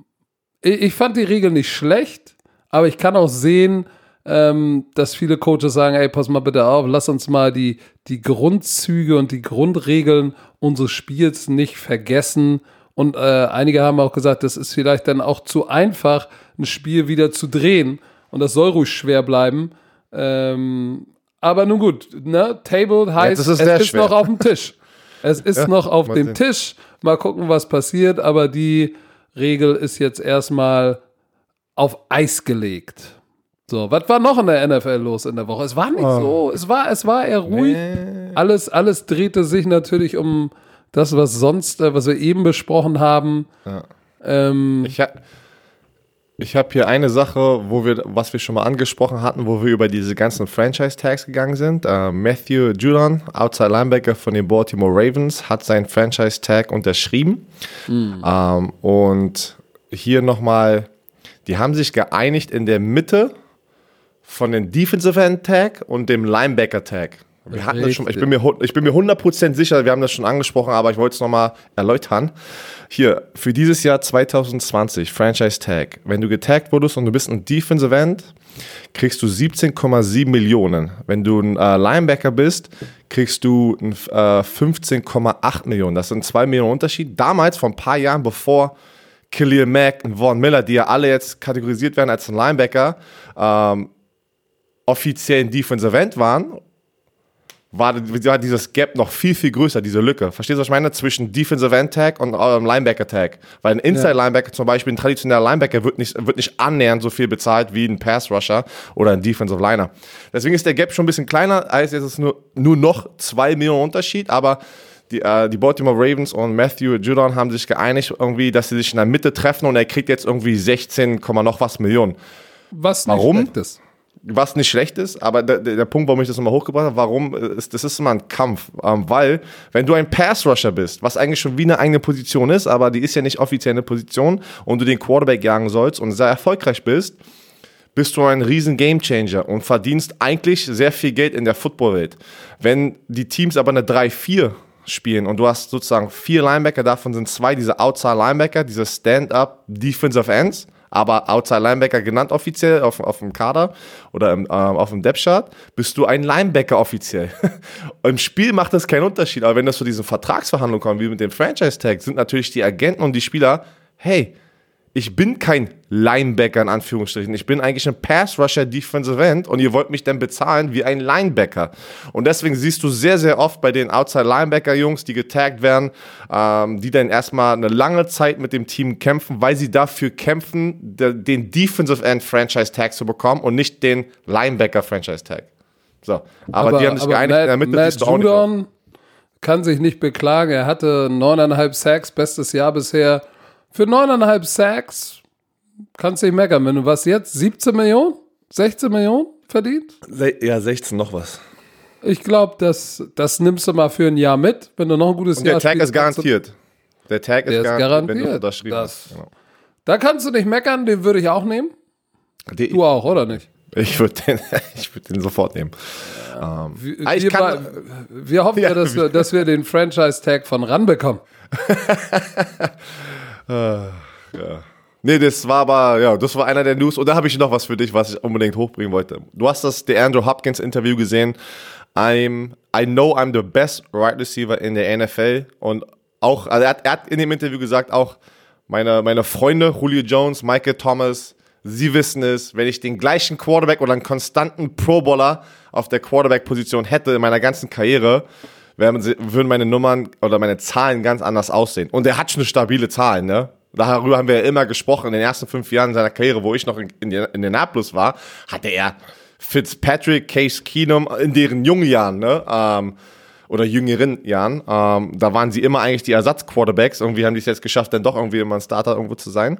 Speaker 1: ich, ich fand die Regel nicht schlecht, aber ich kann auch sehen, ähm, dass viele Coaches sagen, ey, pass mal bitte auf, lass uns mal die, die Grundzüge und die Grundregeln unseres Spiels nicht vergessen. Und äh, einige haben auch gesagt, das ist vielleicht dann auch zu einfach, ein Spiel wieder zu drehen. Und das soll ruhig schwer bleiben. Ähm, aber nun gut, ne? Table heißt, ja, ist es ist schwer. noch auf dem Tisch. Es ist ja, noch auf dem sehen. Tisch. Mal gucken, was passiert. Aber die Regel ist jetzt erstmal auf Eis gelegt. So, was war noch in der NFL los in der Woche? Es war nicht oh. so, es war, es war eher ruhig. Nee. Alles, alles drehte sich natürlich um das, was sonst, äh, was wir eben besprochen haben. Ja.
Speaker 2: Ähm, ich habe ich hab hier eine Sache, wo wir, was wir schon mal angesprochen hatten, wo wir über diese ganzen Franchise-Tags gegangen sind. Uh, Matthew Judon, Outside Linebacker von den Baltimore Ravens, hat seinen Franchise-Tag unterschrieben. Mhm. Ähm, und hier nochmal, die haben sich geeinigt in der Mitte von dem Defensive End Tag und dem Linebacker Tag. Wir hatten das schon, ich bin mir, ich bin mir 100% sicher, wir haben das schon angesprochen, aber ich wollte es nochmal erläutern. Hier, für dieses Jahr 2020, Franchise Tag. Wenn du getaggt wurdest und du bist ein Defensive End, kriegst du 17,7 Millionen. Wenn du ein äh, Linebacker bist, kriegst du äh, 15,8 Millionen. Das sind 2 Millionen Unterschied. Damals, vor ein paar Jahren, bevor Khalil Mack und Vaughn Miller, die ja alle jetzt kategorisiert werden als ein Linebacker, ähm, offiziell ein Defensive End waren, war, war dieses Gap noch viel, viel größer, diese Lücke. Verstehst du, was ich meine? Zwischen Defensive End Tag und ähm, Linebacker Tag. Weil ein Inside Linebacker zum Beispiel, ein traditioneller Linebacker wird nicht, wird nicht annähernd so viel bezahlt wie ein Pass Rusher oder ein Defensive Liner. Deswegen ist der Gap schon ein bisschen kleiner, als jetzt ist nur, nur noch zwei Millionen Unterschied, aber die, äh, die Baltimore Ravens und Matthew Judon haben sich geeinigt, irgendwie, dass sie sich in der Mitte treffen und er kriegt jetzt irgendwie 16, noch was Millionen.
Speaker 1: Was nicht Warum? ist
Speaker 2: was nicht schlecht ist, aber der, der Punkt, warum ich das nochmal hochgebracht habe, warum, ist, das ist immer ein Kampf. Ähm, weil, wenn du ein Pass-Rusher bist, was eigentlich schon wie eine eigene Position ist, aber die ist ja nicht offiziell eine Position und du den Quarterback jagen sollst und sehr erfolgreich bist, bist du ein riesen Gamechanger und verdienst eigentlich sehr viel Geld in der Footballwelt. Wenn die Teams aber eine 3-4 spielen und du hast sozusagen vier Linebacker, davon sind zwei diese Outside Linebacker, diese Stand-up Defensive Ends, aber Outside Linebacker genannt offiziell auf, auf dem Kader oder im, äh, auf dem Depth Chart, bist du ein Linebacker offiziell. Im Spiel macht das keinen Unterschied, aber wenn das zu diesen Vertragsverhandlungen kommt, wie mit dem Franchise Tag, sind natürlich die Agenten und die Spieler, hey, ich bin kein Linebacker in Anführungsstrichen. Ich bin eigentlich ein Pass-Rusher Defensive End und ihr wollt mich dann bezahlen wie ein Linebacker. Und deswegen siehst du sehr, sehr oft bei den Outside-Linebacker-Jungs, die getaggt werden, ähm, die dann erstmal eine lange Zeit mit dem Team kämpfen, weil sie dafür kämpfen, den Defensive End Franchise-Tag zu bekommen und nicht den Linebacker Franchise-Tag. So, aber, aber, die haben sich geeinigt, Matt, in der Mitte
Speaker 1: Matt siehst du auch nicht kann sich nicht beklagen. Er hatte neuneinhalb Sacks, bestes Jahr bisher für 9,5 Sacks kannst du nicht meckern. Wenn du was jetzt 17 Millionen, 16 Millionen verdient?
Speaker 2: Ja, 16 noch was.
Speaker 1: Ich glaube, das, das nimmst du mal für ein Jahr mit, wenn du noch ein gutes
Speaker 2: Und
Speaker 1: Jahr
Speaker 2: Der Tag ist garantiert.
Speaker 1: Der Tag ist, der ist garantiert, wenn du unterschrieben das, hast. Genau. Da kannst du nicht meckern, den würde ich auch nehmen. Die, du auch, oder nicht?
Speaker 2: Ich würde den, würd den sofort nehmen.
Speaker 1: Ja. Ähm, wir, wir, kann, wir, hoffen ja, dass, wir, dass wir den Franchise-Tag von RAN bekommen.
Speaker 2: Ja. Nee, das war aber, ja, das war einer der News. Und da habe ich noch was für dich, was ich unbedingt hochbringen wollte. Du hast das der Andrew Hopkins Interview gesehen. I'm, I know I'm the best right receiver in der NFL. Und auch, also er hat, er hat in dem Interview gesagt, auch meine, meine Freunde, Julio Jones, Michael Thomas, sie wissen es, wenn ich den gleichen Quarterback oder einen konstanten Pro-Bowler auf der Quarterback-Position hätte in meiner ganzen Karriere, würden meine Nummern oder meine Zahlen ganz anders aussehen. Und er hat schon eine stabile Zahl, ne? Darüber haben wir ja immer gesprochen. In den ersten fünf Jahren seiner Karriere, wo ich noch in, in, in den Nablus war, hatte er Fitzpatrick, Case Keenum in deren jungen Jahren, ne? Ähm, oder jüngeren Jahren. Ähm, da waren sie immer eigentlich die Ersatzquarterbacks. Irgendwie haben die es jetzt geschafft, dann doch irgendwie immer ein Starter irgendwo zu sein.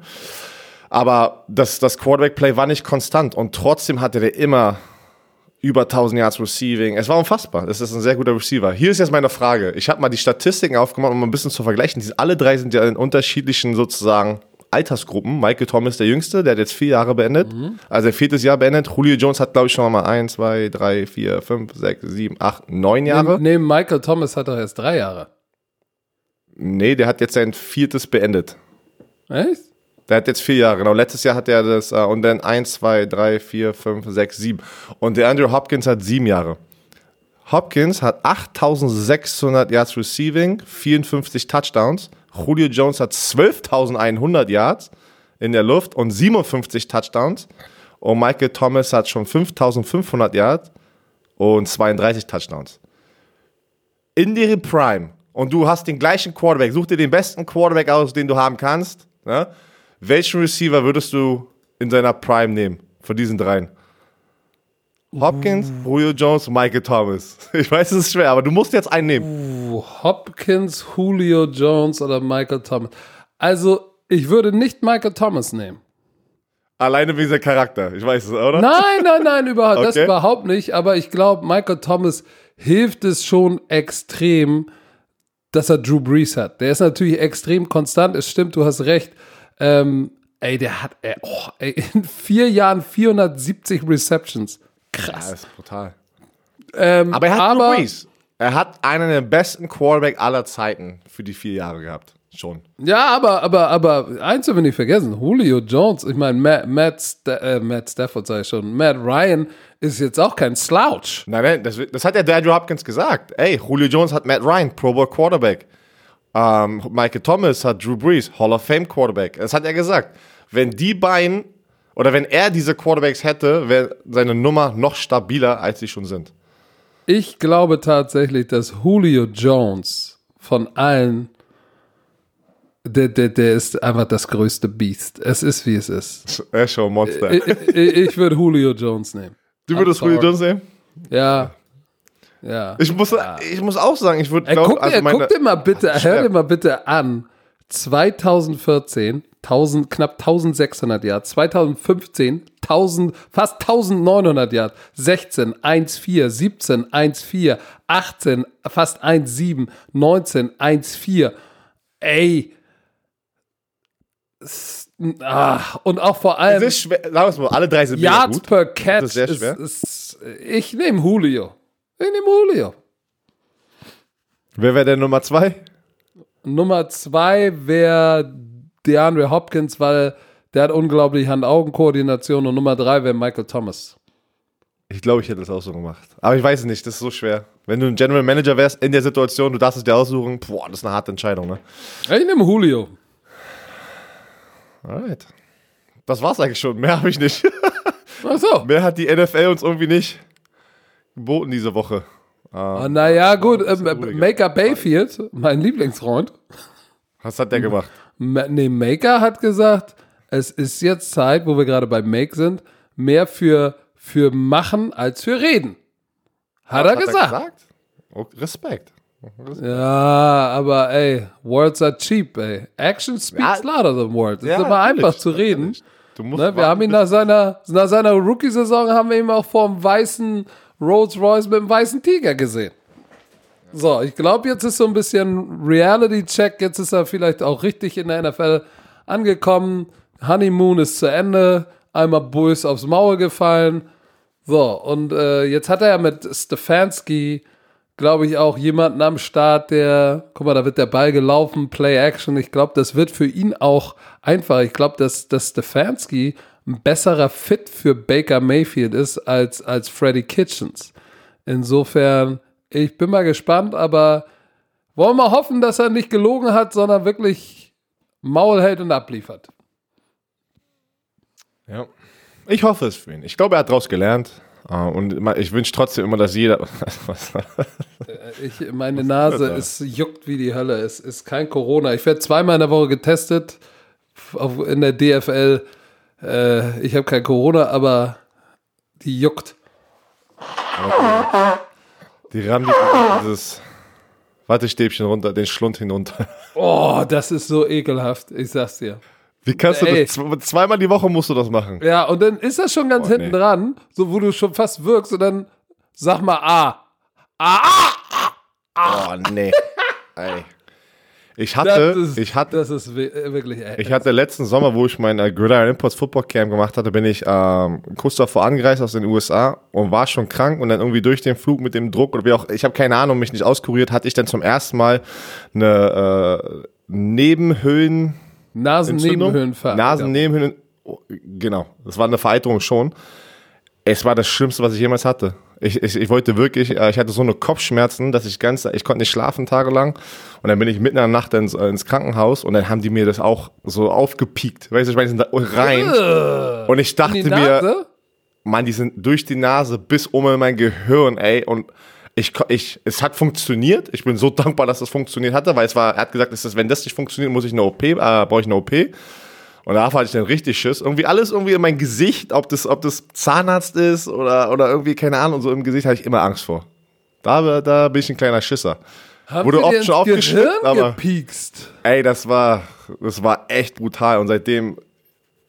Speaker 2: Aber das, das Quarterback-Play war nicht konstant und trotzdem hatte der immer über 1000 Yards Receiving. Es war unfassbar. Es ist ein sehr guter Receiver. Hier ist jetzt meine Frage. Ich habe mal die Statistiken aufgemacht, um mal ein bisschen zu vergleichen. Die, alle drei sind ja in unterschiedlichen sozusagen Altersgruppen. Michael Thomas der Jüngste, der hat jetzt vier Jahre beendet. Also er viertes Jahr beendet. Julio Jones hat, glaube ich, schon mal ein, zwei, drei, vier, fünf, sechs, sieben, acht, neun Jahre.
Speaker 1: Neben, neben Michael Thomas hat er erst drei Jahre.
Speaker 2: Nee, der hat jetzt sein viertes beendet.
Speaker 1: Echt?
Speaker 2: Der hat jetzt vier Jahre, genau. Letztes Jahr hat er das, äh, und dann eins, zwei, drei, vier, fünf, sechs, sieben. Und der Andrew Hopkins hat sieben Jahre. Hopkins hat 8600 Yards Receiving, 54 Touchdowns. Julio Jones hat 12.100 Yards in der Luft und 57 Touchdowns. Und Michael Thomas hat schon 5500 Yards und 32 Touchdowns. In deren Prime. Und du hast den gleichen Quarterback. Such dir den besten Quarterback aus, den du haben kannst. Ne? Welchen Receiver würdest du in seiner Prime nehmen? Von diesen dreien? Hopkins, Julio Jones, Michael Thomas. Ich weiß, es ist schwer, aber du musst jetzt einen nehmen.
Speaker 1: Hopkins, Julio Jones oder Michael Thomas. Also, ich würde nicht Michael Thomas nehmen.
Speaker 2: Alleine wegen seinem Charakter. Ich weiß es, oder?
Speaker 1: Nein, nein, nein, überhaupt, das
Speaker 2: Okay.
Speaker 1: überhaupt nicht. Aber ich glaube, Michael Thomas hilft es schon extrem, dass er Drew Brees hat. Der ist natürlich extrem konstant. Es stimmt, du hast recht. Ähm, ey, der hat ey, oh, ey, in vier Jahren 470 Receptions.
Speaker 2: Ja,
Speaker 1: Krass.
Speaker 2: das ist brutal.
Speaker 1: Ähm,
Speaker 2: Aber er hat
Speaker 1: aber,
Speaker 2: Brees. Er hat einen der besten Quarterback aller Zeiten für die vier Jahre gehabt. Schon.
Speaker 1: Ja, aber, aber, aber eins dürfen wir nicht vergessen. Julio Jones, ich meine, Matt, Matt, Sta äh, Matt Stafford sag ich schon, Matt Ryan ist jetzt auch kein Slouch.
Speaker 2: Nein, nein, das, das hat ja der Andrew Hopkins gesagt. Ey, Julio Jones hat Matt Ryan, Pro Bowl Quarterback. Ähm, Michael Thomas hat Drew Brees, Hall of Fame Quarterback. Das hat er gesagt. Wenn die beiden oder wenn er diese Quarterbacks hätte, wäre seine Nummer noch stabiler, als sie schon sind.
Speaker 1: Ich glaube tatsächlich, dass Julio Jones von allen, der, der, der ist einfach das größte Biest. Es ist, wie es ist.
Speaker 2: Er ist schon ein Monster.
Speaker 1: Ich, ich, ich würde Julio Jones nehmen.
Speaker 2: du würdest Julio. Jones nehmen?
Speaker 1: Ja. Ja.
Speaker 2: Ich muss, ich muss auch sagen, ich würde
Speaker 1: Ey,
Speaker 2: glaube,
Speaker 1: guck,
Speaker 2: also
Speaker 1: dir,
Speaker 2: meine,
Speaker 1: guck dir mal bitte, hör
Speaker 2: schwer.
Speaker 1: dir mal bitte an. 2014, 1000, knapp 1600 Yards. 2015, 1000, fast 1900 Yards. 16, 1,4, 17, 1,4, 18, fast 1,7, 19, 1,4. Ey. Ah, und auch vor allem
Speaker 2: es ist schwer, sagen wir mal, alle drei sind
Speaker 1: Yards
Speaker 2: gut.
Speaker 1: per Catch.
Speaker 2: Das ist sehr
Speaker 1: ist,
Speaker 2: schwer.
Speaker 1: ist, ich nehme Julio. Ich nehme Julio.
Speaker 2: Wer wäre der Nummer zwei?
Speaker 1: Nummer zwei wäre DeAndre Hopkins, weil der hat unglaublich Hand-Augen-Koordination und Nummer drei wäre Michael Thomas.
Speaker 2: Ich glaube, ich hätte das auch so gemacht. Aber ich weiß es nicht, das ist so schwer. Wenn du ein General Manager wärst in der Situation, du darfst es dir aussuchen, boah, das ist eine harte Entscheidung, ne?
Speaker 1: Ich nehme Julio.
Speaker 2: Alright. Das war's eigentlich schon. Mehr habe ich nicht.
Speaker 1: Ach so.
Speaker 2: Mehr hat die NFL uns irgendwie nicht geboten diese Woche.
Speaker 1: Ah, naja, gut. Ähm. Maker Bayfield, mein Lieblingsfreund.
Speaker 2: Was hat der gemacht?
Speaker 1: Ma nee, Maker hat gesagt, es ist jetzt Zeit, wo wir gerade bei Make sind, mehr für, für machen als für reden. Hat, er
Speaker 2: Was
Speaker 1: gesagt.
Speaker 2: Oh, Respekt.
Speaker 1: Ja, aber ey, words are cheap, ey. Action speaks
Speaker 2: Ja.
Speaker 1: louder than words. Es
Speaker 2: Ja,
Speaker 1: ist immer einfach zu reden.
Speaker 2: natürlich. Du musst
Speaker 1: Ne, wir haben ihn nach seiner, nach seiner Rookie-Saison haben wir ihn auch vor dem weißen Rolls Royce mit dem weißen Tiger gesehen. So, ich glaube, jetzt ist so ein bisschen Reality-Check. Jetzt ist er vielleicht auch richtig in der NFL angekommen. Honeymoon ist zu Ende. Einmal Bulls aufs Maul gefallen. So, und äh, jetzt hat er ja mit Stefanski, glaube ich, auch jemanden am Start, der, guck mal, da wird der Ball gelaufen, Play-Action. Ich glaube, das wird für ihn auch einfach. Ich glaube, dass, dass Stefanski ein besserer Fit für Baker Mayfield ist als, als Freddie Kitchens. Insofern, ich bin mal gespannt, aber wollen wir hoffen, dass er nicht gelogen hat, sondern wirklich Maul hält und abliefert.
Speaker 2: Ja. Ich hoffe es für ihn. Ich glaube, er hat daraus gelernt. Äh, Und ich wünsche trotzdem immer, dass jeder. Was-
Speaker 1: Ich, meine Nase ist juckt wie die Hölle. Es ist kein Corona. Ich werde zweimal in der Woche getestet in der DFL. Äh, ich habe kein Corona, aber die juckt.
Speaker 2: Die rammen die dieses Wattestäbchen runter, den Schlund hinunter.
Speaker 1: Oh, das ist so ekelhaft. Ich sag's dir.
Speaker 2: Wie kannst du
Speaker 1: Ey.
Speaker 2: das? Zwe- Zweimal die Woche musst du das machen.
Speaker 1: Ja, und dann ist das schon ganz
Speaker 2: Oh,
Speaker 1: hinten
Speaker 2: nee.
Speaker 1: dran, so wo du schon fast wirkst und dann sag mal A. A, A.
Speaker 2: Oh, nee. Ey. Ich hatte,
Speaker 1: ist,
Speaker 2: ich hatte,
Speaker 1: das ist wi- wirklich. Äh,
Speaker 2: ich hatte letzten Sommer, wo ich mein äh, Gridiron Imports Football Camp gemacht hatte, bin ich ähm, kurz davor angereist aus den USA und war schon krank und dann irgendwie durch den Flug mit dem Druck oder wie auch, ich habe keine Ahnung, mich nicht auskuriert, hatte ich dann zum ersten Mal eine äh, Nebenhöhlen
Speaker 1: Nasennebenhöhlenfahrt.
Speaker 2: Nasennebenhöhlen. Oh, Genau, das war eine Vereiterung schon. Es war das Schlimmste, was ich jemals hatte. Ich, ich, ich wollte wirklich, äh, ich hatte so eine Kopfschmerzen, dass ich ganz, ich konnte nicht schlafen tagelang. Und dann bin ich mitten in der Nacht ins, äh, ins Krankenhaus und dann haben die mir das auch so aufgepiekt. Weißt du, ich meine, die sind da rein. Und ich dachte mir? Mann, die sind durch die Nase bis um in mein Gehirn, ey. Und ich, ich, es hat funktioniert. Ich bin so dankbar, dass es funktioniert hatte, weil es war, er hat gesagt, es ist, wenn das nicht funktioniert, muss ich eine OP, äh, brauche ich eine OP. Und da hatte ich dann richtig Schiss. Irgendwie alles irgendwie in mein Gesicht, ob das, ob das Zahnarzt ist oder, oder irgendwie, keine Ahnung, so im Gesicht habe ich immer Angst vor. Da, da bin ich ein kleiner Schisser.
Speaker 1: Haben
Speaker 2: Wurde oft schon aufgeschnitten, aber-
Speaker 1: gepiekst?
Speaker 2: Ey, das war, das war echt brutal. Und seitdem,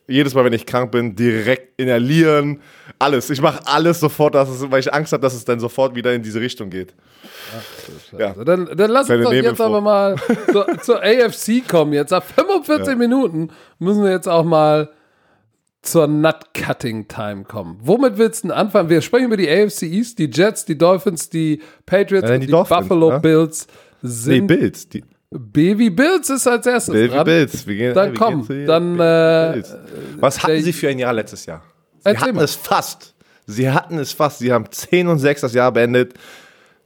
Speaker 2: jedes Mal, wenn ich krank bin, direkt inhalieren, alles. Ich mache alles sofort, dass es, weil ich Angst habe, dass es dann sofort wieder in diese Richtung geht. Ja.
Speaker 1: Also Dann, dann lass uns doch jetzt aber mal zur, zur AFC kommen. Jetzt nach 45 Minuten müssen wir jetzt auch mal zur Nut-Cutting-Time kommen. Womit willst du denn anfangen? Wir sprechen über die AFC East, die Jets, die Dolphins, die Patriots
Speaker 2: Ja,
Speaker 1: und
Speaker 2: die
Speaker 1: die, Buffalo
Speaker 2: ne?
Speaker 1: Bills
Speaker 2: Nee,
Speaker 1: sind
Speaker 2: Bills. Die
Speaker 1: Baby Bills ist als erstes
Speaker 2: Baby
Speaker 1: dran.
Speaker 2: Bills. Wir gehen,
Speaker 1: Dann
Speaker 2: wir
Speaker 1: komm,
Speaker 2: gehen
Speaker 1: dann, äh.
Speaker 2: Was hatten
Speaker 1: der-
Speaker 2: sie für ein Jahr letztes Jahr? Sie hatten
Speaker 1: mal.
Speaker 2: es fast. Sie hatten es fast. Sie haben 10 und 6 das Jahr beendet.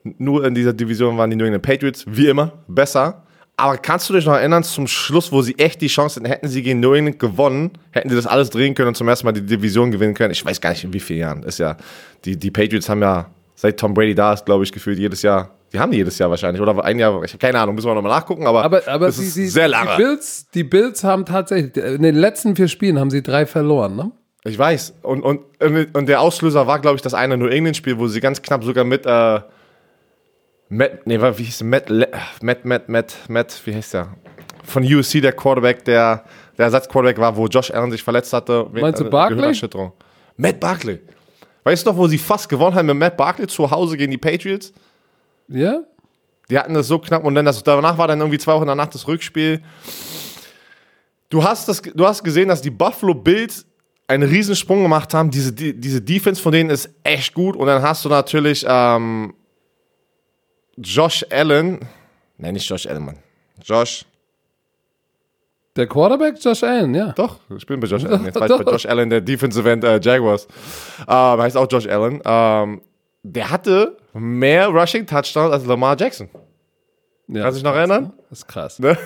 Speaker 2: Nur in dieser Division waren die New England Patriots, wie immer, besser. Aber kannst du dich noch erinnern, zum Schluss, wo sie echt die Chance hatten, hätten sie gegen New England gewonnen, hätten sie das alles drehen können und zum ersten Mal die Division gewinnen können? Ich weiß gar nicht, in wie vielen Jahren. Ist ja, die, die Patriots haben ja, seit Tom Brady da ist, glaube ich, gefühlt jedes Jahr, die haben die jedes Jahr wahrscheinlich, oder ein Jahr, ich habe keine Ahnung, müssen wir nochmal nachgucken, aber,
Speaker 1: Aber, aber
Speaker 2: es
Speaker 1: die,
Speaker 2: ist
Speaker 1: die,
Speaker 2: sehr
Speaker 1: die,
Speaker 2: lange.
Speaker 1: Bills, die Bills haben tatsächlich, in den letzten vier Spielen haben sie drei verloren, ne?
Speaker 2: Ich weiß. Und, und, und der Auslöser war, glaube ich, das eine New England-Spiel, wo sie ganz knapp sogar mit, äh, Matt, nee, wie hieß? Matt, Matt, Matt, Matt, Matt, wie heißt der? Von USC, der Quarterback, der, der Ersatzquarterback war, wo Josh Allen sich verletzt hatte.
Speaker 1: Meinst du
Speaker 2: Äh,
Speaker 1: Barkley?
Speaker 2: Matt Barkley. Weißt du noch, wo sie fast gewonnen haben mit Matt Barkley zu Hause gegen die Patriots?
Speaker 1: Ja?
Speaker 2: Die hatten das so knapp und dann das, danach war dann irgendwie zwei Wochen danach das Rückspiel. Du hast, das, du hast gesehen, dass die Buffalo Bills einen Riesensprung gemacht haben. Diese, die, diese Defense von denen ist echt gut. Und dann hast du natürlich ähm, Josh Allen. Nein, nicht Josh Allen, Mann. Josh.
Speaker 1: Der Quarterback Josh Allen, ja.
Speaker 2: Doch, ich bin bei Josh Allen. Jetzt war ich bei. Josh Allen, der Defensive End äh, Jaguars. Ähm, heißt auch Josh Allen. Ähm, der hatte mehr Rushing Touchdowns als Lamar Jackson.
Speaker 1: ja.
Speaker 2: Kannst du dich noch erinnern?
Speaker 1: Das ist krass.
Speaker 2: Ne?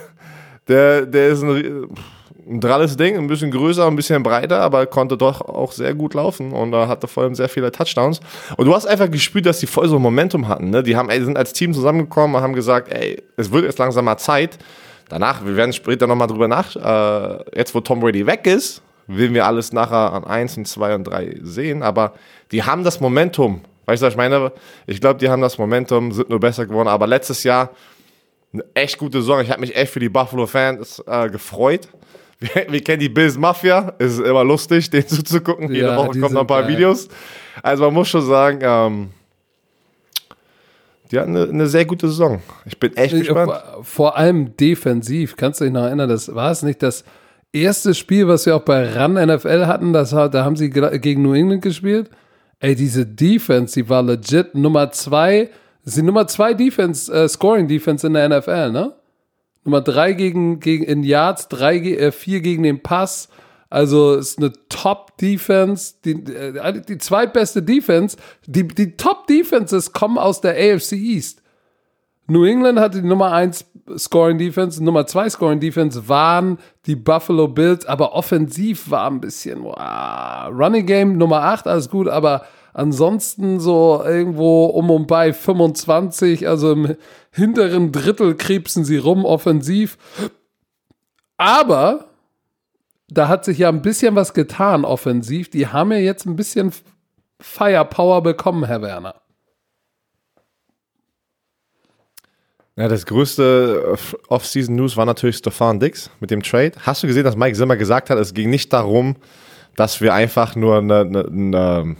Speaker 2: Der, der ist ein, ein dralles Ding, ein bisschen größer, ein bisschen breiter, aber konnte doch auch sehr gut laufen und äh, hatte vor allem sehr viele Touchdowns. Und du hast einfach gespürt, dass die voll so ein Momentum hatten. Ne? Die haben, ey, sind als Team zusammengekommen und haben gesagt, ey, es wird jetzt langsam mal Zeit. Danach, wir werden später nochmal drüber nach, äh, jetzt wo Tom Brady weg ist, werden wir alles nachher an 1 und 2 und 3 sehen, aber die haben das Momentum. Weißt du, was ich meine? Ich glaube, die haben das Momentum, sind nur besser geworden, aber letztes Jahr eine echt gute Saison. Ich habe mich echt für die Buffalo Fans äh, gefreut. Wir, wir kennen die Bills Mafia. Es ist immer lustig, denen zuzugucken. Jede
Speaker 1: Ja,
Speaker 2: Woche kommen noch ein paar
Speaker 1: geil.
Speaker 2: Videos. Also man muss schon sagen, ähm, die hatten eine, eine sehr gute Saison. Ich bin echt gespannt.
Speaker 1: Vor, allem defensiv. Kannst du dich noch erinnern, das war es nicht das erste Spiel, was wir auch bei RAN NFL hatten. Das, da haben sie gegen New England gespielt. Ey, diese Defense, die war legit Nummer zwei. Die Nummer zwei Defense, äh, Scoring Defense in der NFL, ne? Nummer drei gegen, gegen in Yards, drei, äh, vier gegen den Pass. Also ist eine Top-Defense, die, äh, die zweitbeste Defense. Die, die Top-Defenses kommen aus der AFC East. New England hatte die Nummer 1 Scoring Defense, Nummer 2 Scoring Defense waren die Buffalo Bills, aber offensiv war ein bisschen wow. Running Game Nummer 8, alles gut, aber ansonsten so irgendwo um und bei 25, also im hinteren Drittel kriebsen sie rum offensiv. Aber da hat sich ja ein bisschen was getan offensiv. Die haben ja jetzt ein bisschen Firepower bekommen, Herr Werner.
Speaker 2: Ja, das größte äh, Off-Season-News war natürlich Stefan Dix mit dem Trade. Hast du gesehen, dass Mike Zimmer gesagt hat, es ging nicht darum, dass wir einfach nur eine, eine, eine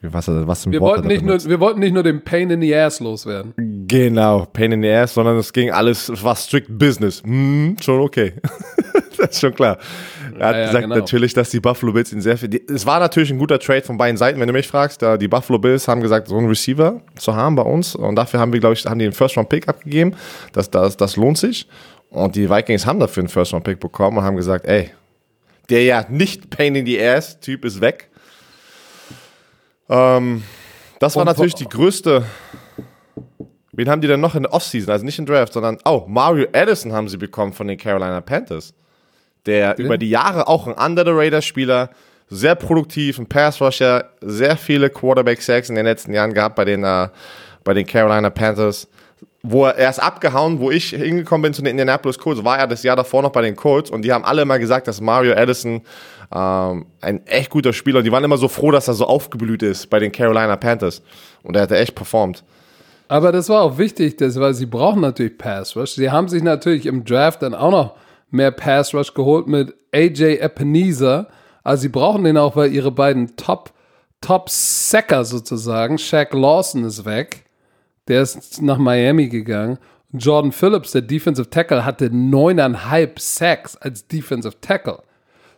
Speaker 2: wie- was, was
Speaker 1: Wir
Speaker 2: Wort
Speaker 1: wollten, nicht nur, wir wollten nicht nur den Pain in the Ass loswerden.
Speaker 2: Genau, Pain in the Ass, sondern es ging alles, es war strict Business. Hm, schon okay. das ist schon klar. Er hat
Speaker 1: Ja, ja,
Speaker 2: gesagt
Speaker 1: genau.
Speaker 2: natürlich, dass die Buffalo Bills ihn sehr viel. Die, es war natürlich ein guter Trade von beiden Seiten, wenn du mich fragst. Da die Buffalo Bills haben gesagt, so einen Receiver zu haben bei uns und dafür haben wir, glaube ich, haben die einen First Round Pick abgegeben. Das, das, das lohnt sich. Und die Vikings haben dafür einen First Round Pick bekommen und haben gesagt, ey, der ja nicht Pain in the Ass Typ ist weg. Ähm, das war
Speaker 1: Und
Speaker 2: natürlich die größte. Wen haben die denn noch in der Offseason? Also nicht in Draft, sondern oh, Mario Addison haben sie bekommen von den Carolina Panthers. Der über die Jahre auch ein Under the Radar Spieler, sehr produktiv, ein Pass Rusher, sehr viele Quarterback Sacks in den letzten Jahren gehabt bei den, äh, bei den Carolina Panthers. Wo er, er ist abgehauen, wo ich hingekommen bin zu den Indianapolis Colts, war er das Jahr davor noch bei den Colts und die haben alle immer gesagt, dass Mario Addison ähm, ein echt guter Spieler. Die waren immer so froh, dass er so aufgeblüht ist bei den Carolina Panthers. Und er hat echt performt.
Speaker 1: Aber das war auch wichtig, das, weil sie brauchen natürlich Pass Rush. Sie haben sich natürlich im Draft dann auch noch mehr Pass Rush geholt mit AJ Ebenezer. Also sie brauchen den auch, weil ihre beiden Top, Top Sacker sozusagen, Shaq Lawson ist weg. Der ist nach Miami gegangen. Jordan Phillips, der Defensive Tackle, hatte neuneinhalb Sacks als Defensive Tackle.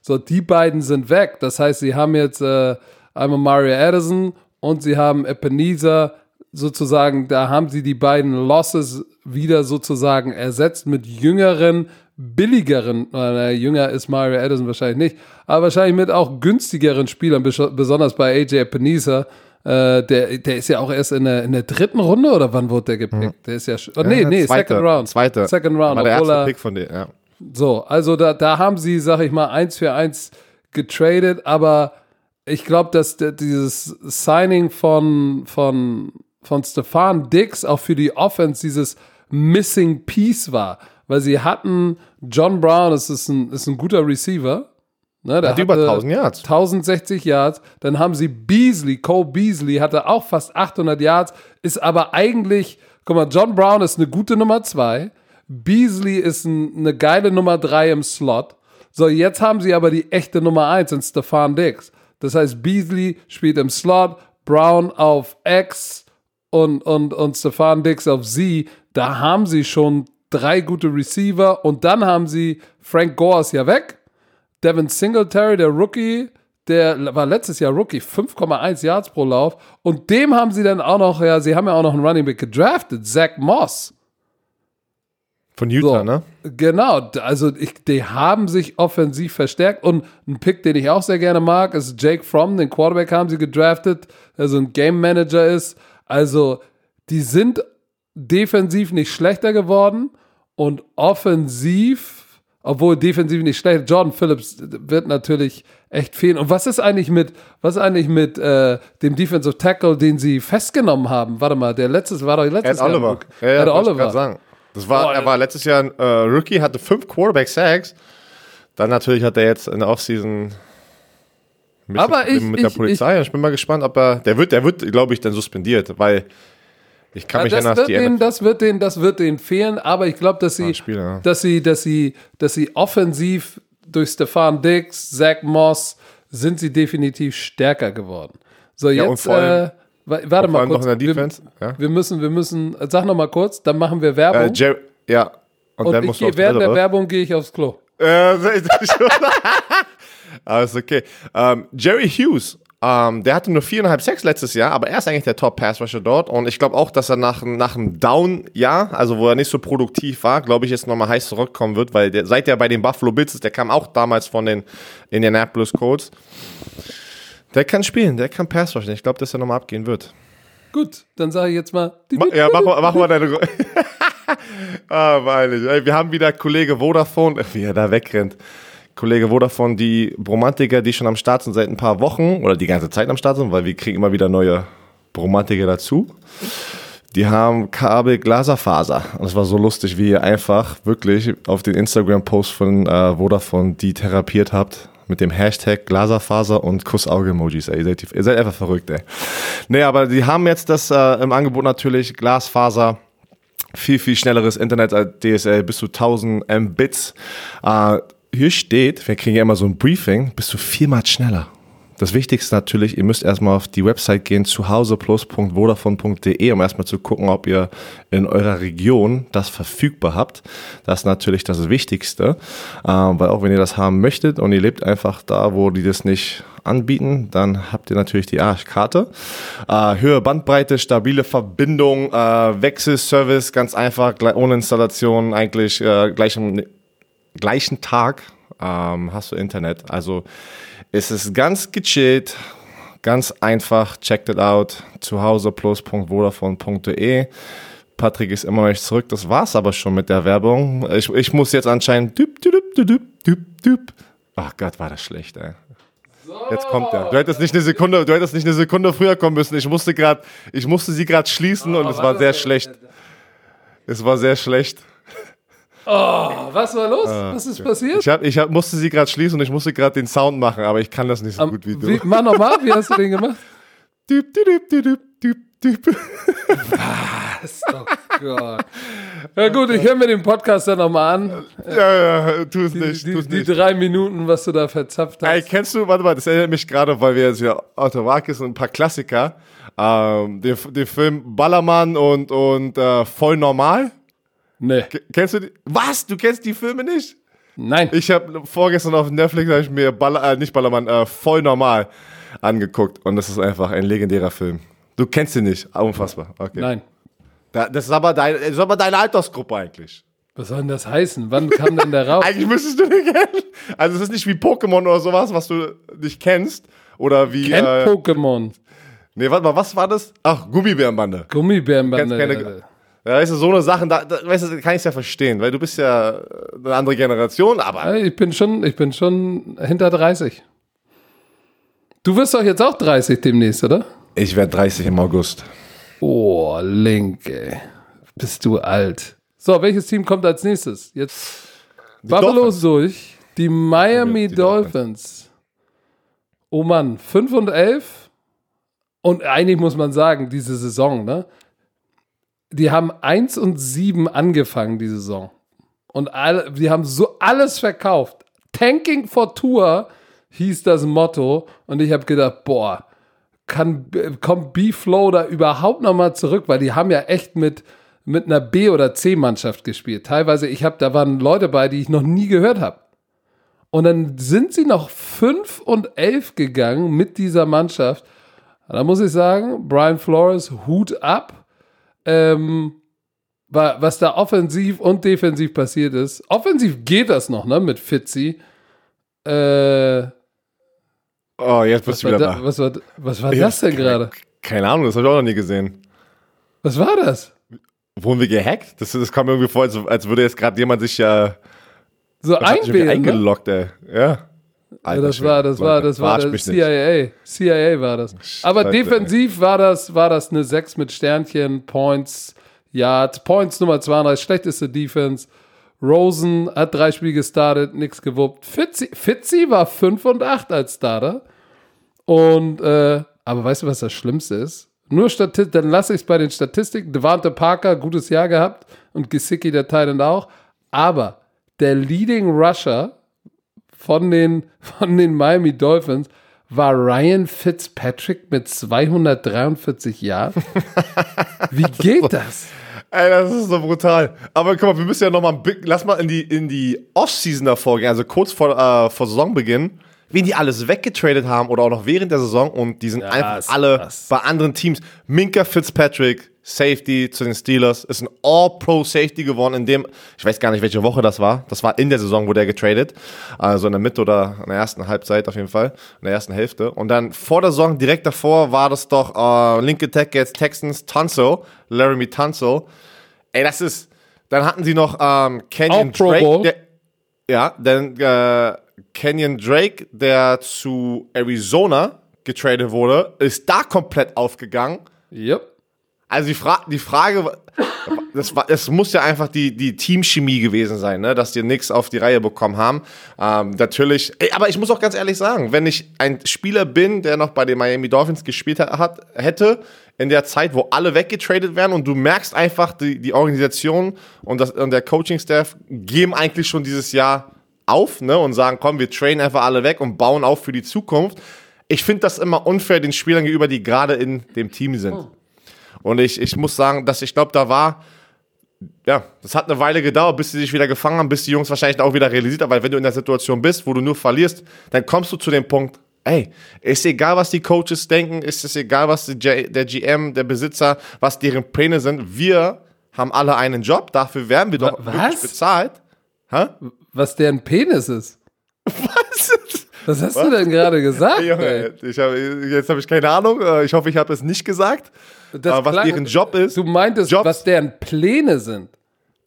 Speaker 1: So, die beiden sind weg. Das heißt, sie haben jetzt äh, einmal Mario Addison und sie haben Ebenezer sozusagen, da haben sie die beiden Losses wieder sozusagen ersetzt mit jüngeren, billigeren, äh, jünger ist Mario Addison wahrscheinlich nicht, aber wahrscheinlich mit auch günstigeren Spielern, besonders bei AJ Ebenezer. Äh, der, der ist ja auch erst in der, in der dritten Runde oder wann wurde der gepickt? Der ist ja, oh, nee, nee,
Speaker 2: Zweite,
Speaker 1: Second Round.
Speaker 2: Zweite.
Speaker 1: Second Round,
Speaker 2: War der erste
Speaker 1: er,
Speaker 2: Pick von denen, ja.
Speaker 1: so, also da, da haben sie, sag ich mal, eins für eins getradet, aber ich glaube, dass der, dieses Signing von, von, von Stefan Dix auch für die Offense dieses Missing Piece war, weil sie hatten John Brown, das ist ein, ist ein guter Receiver. Ne, der
Speaker 2: Hat über
Speaker 1: hatte
Speaker 2: 1000 Yards.
Speaker 1: 1060 Yards. Dann haben sie Beasley, Cole Beasley hatte auch fast 800 Yards, ist aber eigentlich, guck mal, John Brown ist eine gute Nummer zwei. Beasley ist ein, eine geile Nummer drei im Slot. So, jetzt haben sie aber die echte Nummer eins in Stefan Dix. Das heißt, Beasley spielt im Slot, Brown auf X und, und, und Stefan Dix auf Z. Da haben sie schon drei gute Receiver und dann haben sie Frank Gore ist ja weg. Devin Singletary, der Rookie, der war letztes Jahr Rookie, 5,1 Yards pro Lauf. Und dem haben sie dann auch noch, ja, sie haben ja auch noch einen Running Back gedraftet, Zach Moss.
Speaker 2: Von Utah,
Speaker 1: So.
Speaker 2: ne?
Speaker 1: Genau, also ich, die haben sich offensiv verstärkt und ein Pick, den ich auch sehr gerne mag, ist Jake Fromm, den Quarterback haben sie gedraftet, der so ein Game Manager ist. Also die sind defensiv nicht schlechter geworden und offensiv, obwohl defensiv nicht schlecht, Jordan Phillips wird natürlich echt fehlen. Und was ist eigentlich mit, was eigentlich mit äh, dem Defensive Tackle, den sie festgenommen haben? Warte mal, der letztes war doch letztes
Speaker 2: Ed
Speaker 1: Jahr.
Speaker 2: Oliver.
Speaker 1: Ja, ja,
Speaker 2: ich
Speaker 1: Oliver.
Speaker 2: grad Sagen. Das war,
Speaker 1: Oh,
Speaker 2: er war letztes Jahr ein äh, Rookie, hatte fünf Quarterback Sacks. Dann natürlich hat er jetzt in der Offseason mit,
Speaker 1: Aber ich-
Speaker 2: mit der
Speaker 1: ich-
Speaker 2: Polizei. Ich, bin mal gespannt, ob er. Der wird, der wird, glaube ich, dann suspendiert, weil ich kann
Speaker 1: Ja,
Speaker 2: mich
Speaker 1: das,
Speaker 2: erinnern, dass
Speaker 1: wird denen, das wird denen, das wird denen fehlen, aber ich glaube, dass sie,
Speaker 2: Ah, Spieler, ja.
Speaker 1: dass sie, dass sie, dass sie offensiv durch Stefan Dix, Zach Moss sind sie definitiv stärker geworden. So
Speaker 2: und
Speaker 1: jetzt, äh, wa- warte mal kurz.
Speaker 2: noch in der Defense.
Speaker 1: Wir,
Speaker 2: ja.
Speaker 1: wir müssen, wir müssen, sag noch mal kurz, dann machen wir Werbung.
Speaker 2: Äh, Jer ja. Und,
Speaker 1: und
Speaker 2: dann
Speaker 1: ich gehe während der Werbung gehe ich aufs Klo.
Speaker 2: Äh, aber ist okay. Ähm, Jerry Hughes, ähm, der hatte nur viereinhalb Sacks letztes Jahr, aber er ist eigentlich der Top-Pass-Rusher dort. Und ich glaube auch, dass er nach, nach einem Down-Jahr, also wo er nicht so produktiv war, glaube ich, jetzt nochmal heiß zurückkommen wird, weil der, seit er bei den Buffalo Bills ist, der kam auch damals von den Indianapolis Colts. Der kann spielen, der kann Pass-Rushen. Ich glaube, dass er nochmal abgehen wird.
Speaker 1: Gut, dann sage ich jetzt mal.
Speaker 2: Ma- Ja, mach mal, mach mal deine. Ah, meine Ey, Wir haben wieder Kollege Vodafone, wie er da wegrennt. Kollege Vodafone, die Bromantiker, die schon am Start sind seit ein paar Wochen oder die ganze Zeit am Start sind, weil wir kriegen immer wieder neue Bromantiker dazu. Die haben Kabel Glaserfaser. Und es war so lustig, wie ihr einfach wirklich auf den Instagram-Post von äh, Vodafone die therapiert habt. Mit dem Hashtag Glaserfaser und Kussauge-Emojis. Ihr seid, ihr seid einfach verrückt, ey. Nee, aber die haben jetzt das äh, im Angebot natürlich Glasfaser. Viel, viel schnelleres Internet als DSL, bis zu 1000 Mbits. Äh, hier steht, wir kriegen ja immer so ein Briefing, bist du viermal schneller. das Wichtigste natürlich, ihr müsst erstmal auf die Website gehen, zuhauseplus.vodafone.de, um erstmal zu gucken, ob ihr in eurer Region das verfügbar habt. Das ist natürlich das Wichtigste, ähm, weil auch wenn ihr das haben möchtet und ihr lebt einfach da, wo die das nicht anbieten, dann habt ihr natürlich die Arschkarte. Äh, Höhe Bandbreite, stabile Verbindung, äh, Wechselservice, ganz einfach, ohne Installation, eigentlich äh, gleich am gleichen Tag ähm, hast du Internet. Also es ist ganz gechillt, ganz einfach. Checkt it out. Zuhauseplus.vodafone.de. Patrick ist immer noch nicht zurück. Das war's aber schon mit der Werbung. Ich, ich muss jetzt anscheinend. Düp, düp, düp, düp, düp. Ach Gott, war das schlecht, ey. Jetzt kommt er. Du hättest nicht eine Sekunde, du hättest nicht eine Sekunde früher kommen müssen. Ich musste gerade, ich musste sie gerade schließen oh, und es war sehr schlecht. Es war sehr schlecht.
Speaker 1: Oh, was war los? Ah, was ist passiert?
Speaker 2: Ich, hab, ich hab, musste sie gerade schließen und ich musste gerade den Sound machen, aber ich kann das nicht so um, gut wie du. Wie,
Speaker 1: mach nochmal, wie hast du den gemacht? Düb, düb, düb, düb, düb. Was? Oh Gott. Ja gut, ich höre mir den Podcast dann nochmal an.
Speaker 2: Ja, ja, tu es nicht.
Speaker 1: Die,
Speaker 2: tu's
Speaker 1: die,
Speaker 2: nicht.
Speaker 1: die drei Minuten, was du da verzapft hast.
Speaker 2: Ey, kennst du, warte mal, das erinnert mich gerade, weil wir jetzt ja Otto Walkes und ein paar Klassiker, ähm, den, den Film Ballermann und, und äh, Voll Normal.
Speaker 1: Nee.
Speaker 2: Kennst du die? Was? Du kennst die Filme nicht?
Speaker 1: Nein.
Speaker 2: Ich habe vorgestern auf Netflix hab ich mir Baller, äh, nicht Ballermann, äh, voll normal angeguckt und das ist einfach ein legendärer Film. Du kennst ihn nicht, unfassbar. Okay.
Speaker 1: Nein.
Speaker 2: Da, das, ist aber dein, das ist aber deine Altersgruppe eigentlich.
Speaker 1: Was soll denn das heißen? Wann kam denn der raus?
Speaker 2: eigentlich müsstest du den kennen. Also es ist nicht wie Pokémon oder sowas, was du nicht kennst. Oder wie.
Speaker 1: Kennt äh, Pokémon.
Speaker 2: Nee, warte mal, was war das? Ach, Gummibärenbande.
Speaker 1: Gummibärenbande.
Speaker 2: Keine, ja, weißt du, so eine Sache, da, da weißt du, kann ich es ja verstehen, weil du bist ja eine andere Generation, aber.
Speaker 1: Ich bin schon, ich bin schon hinter 30. Du wirst doch jetzt auch 30 demnächst, oder?
Speaker 2: Ich werde 30 im August.
Speaker 1: Oh, Link, ey. Bist du alt. So, welches Team kommt als nächstes? Jetzt die Buffalo durch. Die Miami die Dolphins. Dolphins. Oh Mann, 5 und 11. Und eigentlich muss man sagen, diese Saison, ne? Die haben 1 und 7 angefangen, die Saison. Und alle, die haben so alles verkauft. Tanking for Tour hieß das Motto. Und ich habe gedacht, boah, kann, kommt B-Flow da überhaupt nochmal zurück? Weil die haben ja echt mit, mit einer B- oder C-Mannschaft gespielt. Teilweise, ich habe, da waren Leute bei, die ich noch nie gehört habe. Und dann sind sie noch 5 und 11 gegangen mit dieser Mannschaft. Da muss ich sagen, Brian Flores, Hut ab ähm, was da offensiv und defensiv passiert ist. Offensiv geht das noch, ne, mit Fitzy. Äh,
Speaker 2: oh, jetzt bist du wieder da,
Speaker 1: da. Was war, was war das denn gerade?
Speaker 2: Keine Ahnung, das habe ich auch noch nie gesehen.
Speaker 1: Was war das?
Speaker 2: Wurden wir gehackt? Das, das kam irgendwie vor, als, als würde jetzt gerade jemand sich ja äh,
Speaker 1: so einwählen, ne?
Speaker 2: eingeloggt, ne? ey. Ja.
Speaker 1: Alter, das war, das war, das war, das CIA. CIA war das. Aber Scheiße, defensiv war das, war das eine 6 mit Sternchen, Points, Yards, Points Nummer 32, schlechteste Defense. Rosen hat drei Spiele gestartet, nichts gewuppt. Fitzy, Fitzy war 5 und 8 als Starter. Und, äh, aber weißt du, was das Schlimmste ist? Nur Statistik, dann lasse ich es bei den Statistiken. Devante Parker, gutes Jahr gehabt und Gesicki, der Titan auch. Aber der Leading Rusher von den, von den Miami Dolphins war Ryan Fitzpatrick mit 243 Jahren. Wie geht das?
Speaker 2: Ey, das ist so brutal. Aber guck mal, wir müssen ja nochmal, lass mal in die, in die Off-Season davor gehen, also kurz vor, äh, vor Saisonbeginn, wen die alles weggetradet haben oder auch noch während der Saison und die sind ja, einfach alle krass. bei anderen Teams. Minka Fitzpatrick, Safety zu den Steelers, ist ein All-Pro-Safety geworden, in dem, ich weiß gar nicht, welche Woche das war. Das war in der Saison, wurde er getradet. Also in der Mitte oder in der ersten Halbzeit auf jeden Fall, in der ersten Hälfte. Und dann vor der Saison, direkt davor, war das doch äh, linke Tech jetzt Texans Tunso, Laramie Tunso. Ey, das ist, dann hatten sie noch ähm, Kenyon Drake. Der, ja, dann äh, Kenyon Drake, der zu Arizona getradet wurde, ist da komplett aufgegangen.
Speaker 1: Yep
Speaker 2: also die, Fra die Frage, das, war, das muss ja einfach die, die Teamchemie gewesen sein, ne? dass die nichts auf die Reihe bekommen haben. Ähm, natürlich, ey, aber ich muss auch ganz ehrlich sagen, wenn ich ein Spieler bin, der noch bei den Miami Dolphins gespielt hat, hätte, in der Zeit, wo alle weggetradet werden und du merkst einfach, die, die Organisation und, das, und der Coaching-Staff geben eigentlich schon dieses Jahr auf ne? und sagen, komm, wir trainen einfach alle weg und bauen auf für die Zukunft ich finde das immer unfair den Spielern gegenüber, die gerade in dem Team sind.
Speaker 1: Oh.
Speaker 2: Und ich, ich muss sagen, dass ich glaube, da war, ja, das hat eine Weile gedauert, bis sie sich wieder gefangen haben, bis die Jungs wahrscheinlich auch wieder realisiert haben, weil wenn du in der Situation bist, wo du nur verlierst, dann kommst du zu dem Punkt, ey, ist egal, was die Coaches denken, ist es egal, was der GM, der Besitzer, was deren Pläne sind, wir haben alle einen Job, dafür werden wir doch
Speaker 1: Was?
Speaker 2: wirklich bezahlt. Hä?
Speaker 1: Was deren Penis ist.
Speaker 2: Was?
Speaker 1: Was hast du denn gerade gesagt?
Speaker 2: Junge, hab, jetzt habe ich keine Ahnung. äh, Ich hoffe, ich habe es nicht gesagt.
Speaker 1: Das
Speaker 2: aber was
Speaker 1: klang-
Speaker 2: deren Job ist,
Speaker 1: Du meintest,
Speaker 2: Jobs-
Speaker 1: was deren Pläne sind.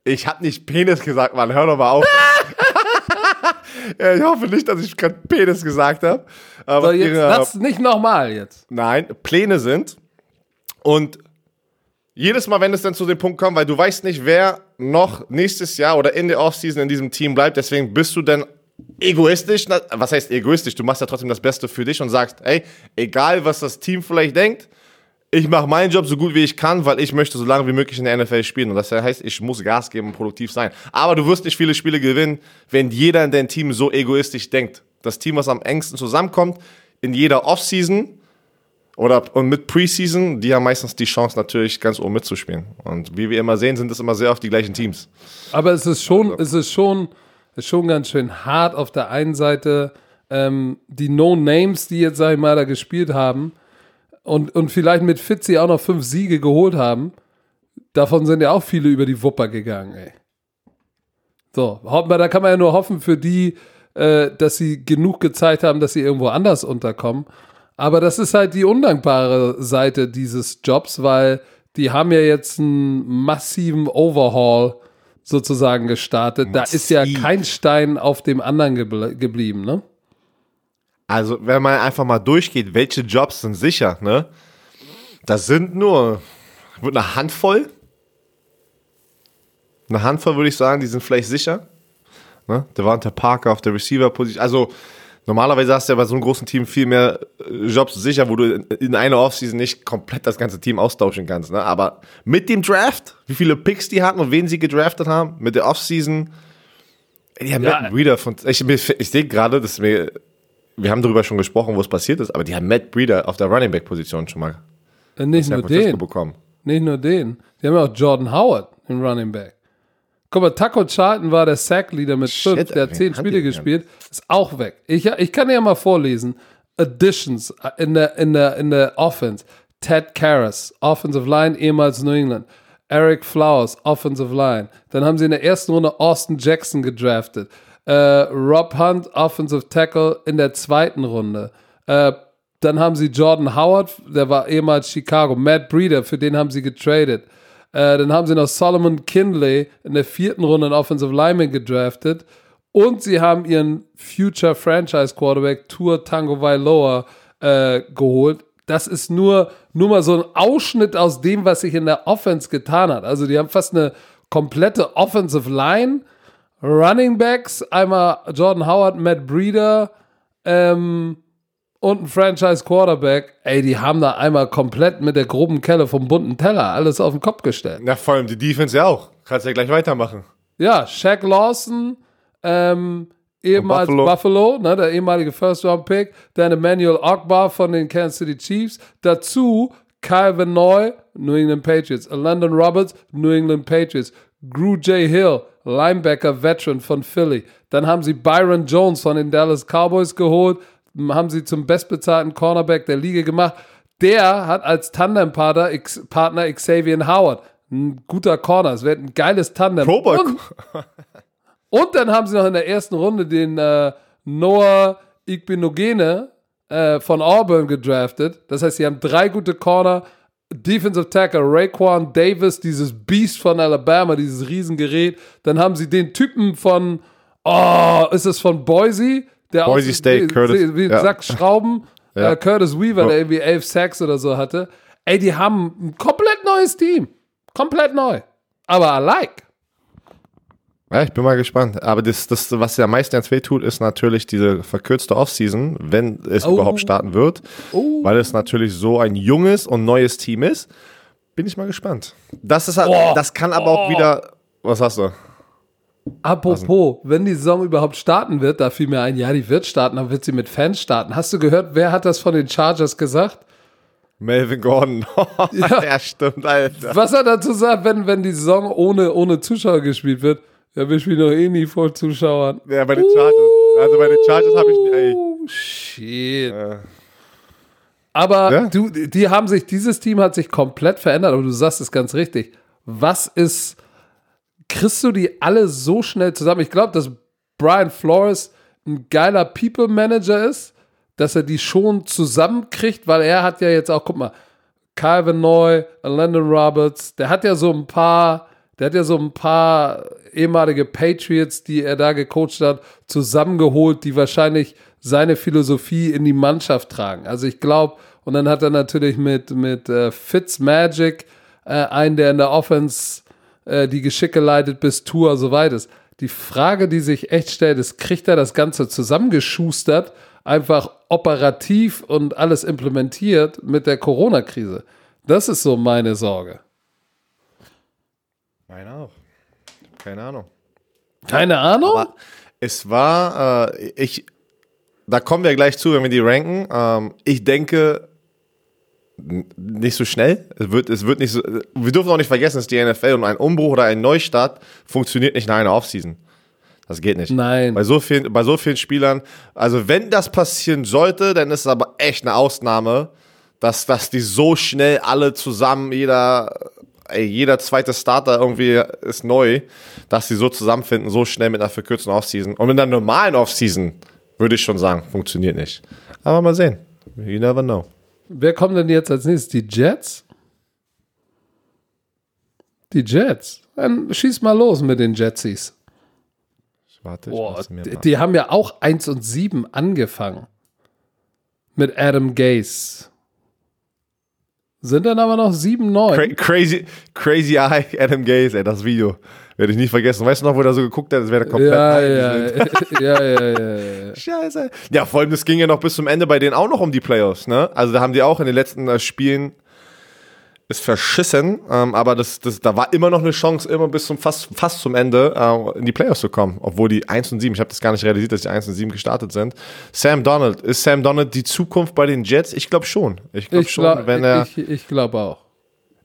Speaker 2: ich habe nicht Penis gesagt, Mann. Hör doch mal auf. ja, ich hoffe nicht, dass ich gerade Penis gesagt habe. Aber
Speaker 1: So, jetzt
Speaker 2: ihre,
Speaker 1: das nicht nochmal jetzt.
Speaker 2: nein, Pläne sind. Und jedes Mal, wenn es dann zu dem Punkt kommt, weil du weißt nicht, wer noch nächstes Jahr oder in der Offseason in diesem Team bleibt, deswegen bist du dann egoistisch. Was heißt egoistisch? Du machst ja trotzdem das Beste für dich und sagst, ey, egal was das Team vielleicht denkt, ich mache meinen Job so gut wie ich kann, weil ich möchte so lange wie möglich in der NFL spielen. Und das heißt, ich muss Gas geben und produktiv sein. Aber du wirst nicht viele Spiele gewinnen, wenn jeder in deinem Team so egoistisch denkt. Das Team, was am engsten zusammenkommt, in jeder Offseason oder und mit Preseason, die haben meistens die Chance natürlich ganz oben mitzuspielen. Und wie wir immer sehen, sind es immer sehr oft die gleichen Teams.
Speaker 1: Aber es ist schon, es ist schon, es ist schon ganz schön hart auf der einen Seite, ähm, die No-Names, die jetzt, sag ich mal, da gespielt haben und, und vielleicht mit Fitzy auch noch fünf Siege geholt haben, davon sind ja auch viele über die Wupper gegangen, ey. So, da kann man ja nur hoffen für die, äh, dass sie genug gezeigt haben, dass sie irgendwo anders unterkommen. Aber das ist halt die undankbare Seite dieses Jobs, weil die haben ja jetzt einen massiven Overhaul sozusagen gestartet. Da ist ja
Speaker 2: Massiv.
Speaker 1: kein Stein auf dem anderen gebl geblieben, ne?
Speaker 2: Also, wenn man einfach mal durchgeht, welche Jobs sind sicher, ne? Das sind nur wird eine Handvoll. Eine Handvoll würde ich sagen, die sind vielleicht sicher. Ne? Devante Parker auf der Receiver-Position. Also, normalerweise hast du ja bei so einem großen Team viel mehr äh, Jobs sicher, wo du in- in einer Offseason nicht komplett das ganze Team austauschen kannst. Ne? Aber mit dem Draft, wie viele Picks die hatten und wen sie gedraftet haben, mit der Offseason, die haben
Speaker 1: Ja.
Speaker 2: Matt Breeder von. Ich, ich sehe gerade, dass mir. Wir haben darüber schon gesprochen, wo es passiert ist, aber die haben Matt Breeder auf der Running Back Position schon mal
Speaker 1: Äh, Nicht nur den.
Speaker 2: bekommen.
Speaker 1: Nicht nur den. Die haben ja auch Jordan Howard im Running Back. Guck mal, Taco Charlton war der Sack-Leader mit fünf. Der hat
Speaker 2: wen
Speaker 1: zehn
Speaker 2: hat
Speaker 1: Spiele
Speaker 2: die denn?
Speaker 1: gespielt. Ist auch weg. Ich, ich kann dir ja mal vorlesen. Additions in der, in der, in der Offense. Ted Karras, Offensive Line, ehemals New England. Eric Flowers, Offensive Line. Dann haben sie in der ersten Runde Austin Jackson gedraftet. Äh, Rob Hunt, Offensive Tackle in der zweiten Runde. Äh, dann haben sie Jordan Howard, der war ehemals Chicago. Matt Breeder, für den haben sie getradet. Äh, dann haben sie noch Solomon Kindley in der vierten Runde einen Offensive Lineman gedraftet. Und sie haben ihren Future Franchise Quarterback Tour Tango Vailoa äh, geholt. Das ist nur, nur mal so ein Ausschnitt aus dem, was sich in der Offense getan hat. Also die haben fast eine komplette Offensive Line. Running Backs, einmal Jordan Howard, Matt Breeder ähm, und ein Franchise Quarterback. Ey, die haben da einmal komplett mit der groben Kelle vom bunten Teller alles auf den Kopf gestellt.
Speaker 2: Ja, vor allem die Defense ja auch. Kannst ja gleich weitermachen.
Speaker 1: Ja, Shaq Lawson, ähm, ehemals
Speaker 2: Buffalo.
Speaker 1: Buffalo, ne, der ehemalige First-Round-Pick, dann Emmanuel Ogbar von den Kansas City Chiefs, dazu Van Noy, New England Patriots, Landon Roberts, New England Patriots, Drew J. Hill, Linebacker Veteran von Philly. Dann haben sie Byron Jones von den Dallas Cowboys geholt, haben sie zum bestbezahlten Cornerback der Liga gemacht. Der hat als Tandempartner X- Partner Xavier Howard. Ein guter Corner, es wird ein geiles Tandem.
Speaker 2: Pro Bowl.
Speaker 1: Und und dann haben sie noch in der ersten Runde den äh, Noah Igbinogene äh, von Auburn gedraftet. Das heißt, sie haben drei gute Corner. Defensive Tackle Raquan Davis, dieses Beast von Alabama, dieses Riesengerät. Dann haben sie den Typen von, oh, ist es von Boise? Der
Speaker 2: Boise
Speaker 1: aussieht
Speaker 2: State,
Speaker 1: wie,
Speaker 2: Curtis,
Speaker 1: Wie
Speaker 2: ja.
Speaker 1: Sack Schrauben.
Speaker 2: Ja.
Speaker 1: Äh, Curtis Weaver, der irgendwie elf Sacks oder so hatte. Ey, die haben ein komplett neues Team. Komplett neu. Aber I like.
Speaker 2: Ja, ich bin mal gespannt. Aber das, das was ja am meisten jetzt weh tut, ist natürlich diese verkürzte Offseason, wenn es
Speaker 1: Oh.
Speaker 2: überhaupt starten wird.
Speaker 1: Oh.
Speaker 2: Weil es natürlich so ein junges und neues Team ist. Bin ich mal gespannt. Das ist halt,
Speaker 1: Oh.
Speaker 2: das kann aber auch
Speaker 1: Oh.
Speaker 2: wieder. Was hast du?
Speaker 1: Apropos, wenn die Saison überhaupt starten wird, da fiel mir ein, ja, die wird starten, dann wird sie mit Fans starten. Hast du gehört, wer hat das von den Chargers gesagt?
Speaker 2: Melvin Gordon.
Speaker 1: Ja.
Speaker 2: ja, stimmt, Alter.
Speaker 1: Was er dazu sagt, wenn, wenn die Saison ohne, ohne Zuschauer gespielt wird? Ja, wir spielen doch eh nie vor Zuschauern.
Speaker 2: Ja, bei den Chargers. Also bei den Chargers habe ich. Ey.
Speaker 1: Oh, shit.
Speaker 2: Äh,
Speaker 1: Aber
Speaker 2: Ja.
Speaker 1: du, die haben sich, dieses Team hat sich komplett verändert, aber du sagst es ganz richtig. Was ist, kriegst du die alle so schnell zusammen? Ich glaube, dass Brian Flores ein geiler People Manager ist, dass er die schon zusammenkriegt, weil er hat ja jetzt auch, guck mal, Calvin Neu, Landon Roberts, der hat ja so ein paar, der hat ja so ein paar ehemalige Patriots, die er da gecoacht hat, zusammengeholt, die wahrscheinlich seine Philosophie in die Mannschaft tragen. Also ich glaube, und dann hat er natürlich mit, mit äh, Fitzmagic äh, einen, der in der Offense äh, die Geschicke leitet, bis Tour so weit ist. Die Frage, die sich echt stellt, ist, kriegt er das Ganze zusammengeschustert, einfach operativ und alles implementiert mit der Corona-Krise? Das ist so meine Sorge.
Speaker 2: Meine auch. Keine Ahnung.
Speaker 1: Keine Ahnung?
Speaker 2: Aber es war, äh, ich, da kommen wir gleich zu, wenn wir die ranken. Ähm, ich denke, nicht so schnell. Es wird, es wird nicht so, wir dürfen auch nicht vergessen, dass die NFL und ein Umbruch oder ein Neustart funktioniert nicht nach einer Offseason. Das geht nicht.
Speaker 1: Nein.
Speaker 2: Bei so vielen, bei so vielen Spielern, also wenn das passieren sollte, dann ist es aber echt eine Ausnahme, dass, dass die so schnell alle zusammen, jeder, ey, jeder zweite Starter irgendwie ist neu, dass die so zusammenfinden, so schnell mit einer verkürzten Offseason. Und mit einer normalen Offseason würde ich schon sagen, funktioniert nicht. Aber mal sehen. You never know.
Speaker 1: Wer kommt denn jetzt als nächstes? Die Jets? Die Jets. Dann schieß mal los mit den Jetsies.
Speaker 2: Warte, ich
Speaker 1: Boah,
Speaker 2: mach's mir
Speaker 1: die,
Speaker 2: mal.
Speaker 1: die haben ja auch 1 und 7 angefangen. Mit Adam Gase. Sind dann aber noch 7, 9.
Speaker 2: Cra crazy, crazy Eye, Adam Gaze, ey, das Video. Werde ich nie vergessen. Weißt du noch, wo der so geguckt hat, das wäre komplett
Speaker 1: Ja, ja, ja, ja, ja, ja.
Speaker 2: Scheiße. Ja, vor allem, das ging ja noch bis zum Ende bei denen auch noch um die Playoffs, ne? Also da haben die auch in den letzten äh, Spielen ist verschissen, ähm, aber das, das, da war immer noch eine Chance, immer bis zum fast, fast zum Ende äh, in die Playoffs zu kommen, obwohl die 1 und 7, ich habe das gar nicht realisiert, dass die 1 und 7 gestartet sind. Sam Donald, ist Sam Donald die Zukunft bei den Jets? Ich glaube schon. Ich glaube schon,
Speaker 1: glaube
Speaker 2: wenn er
Speaker 1: ich, ich glaub auch.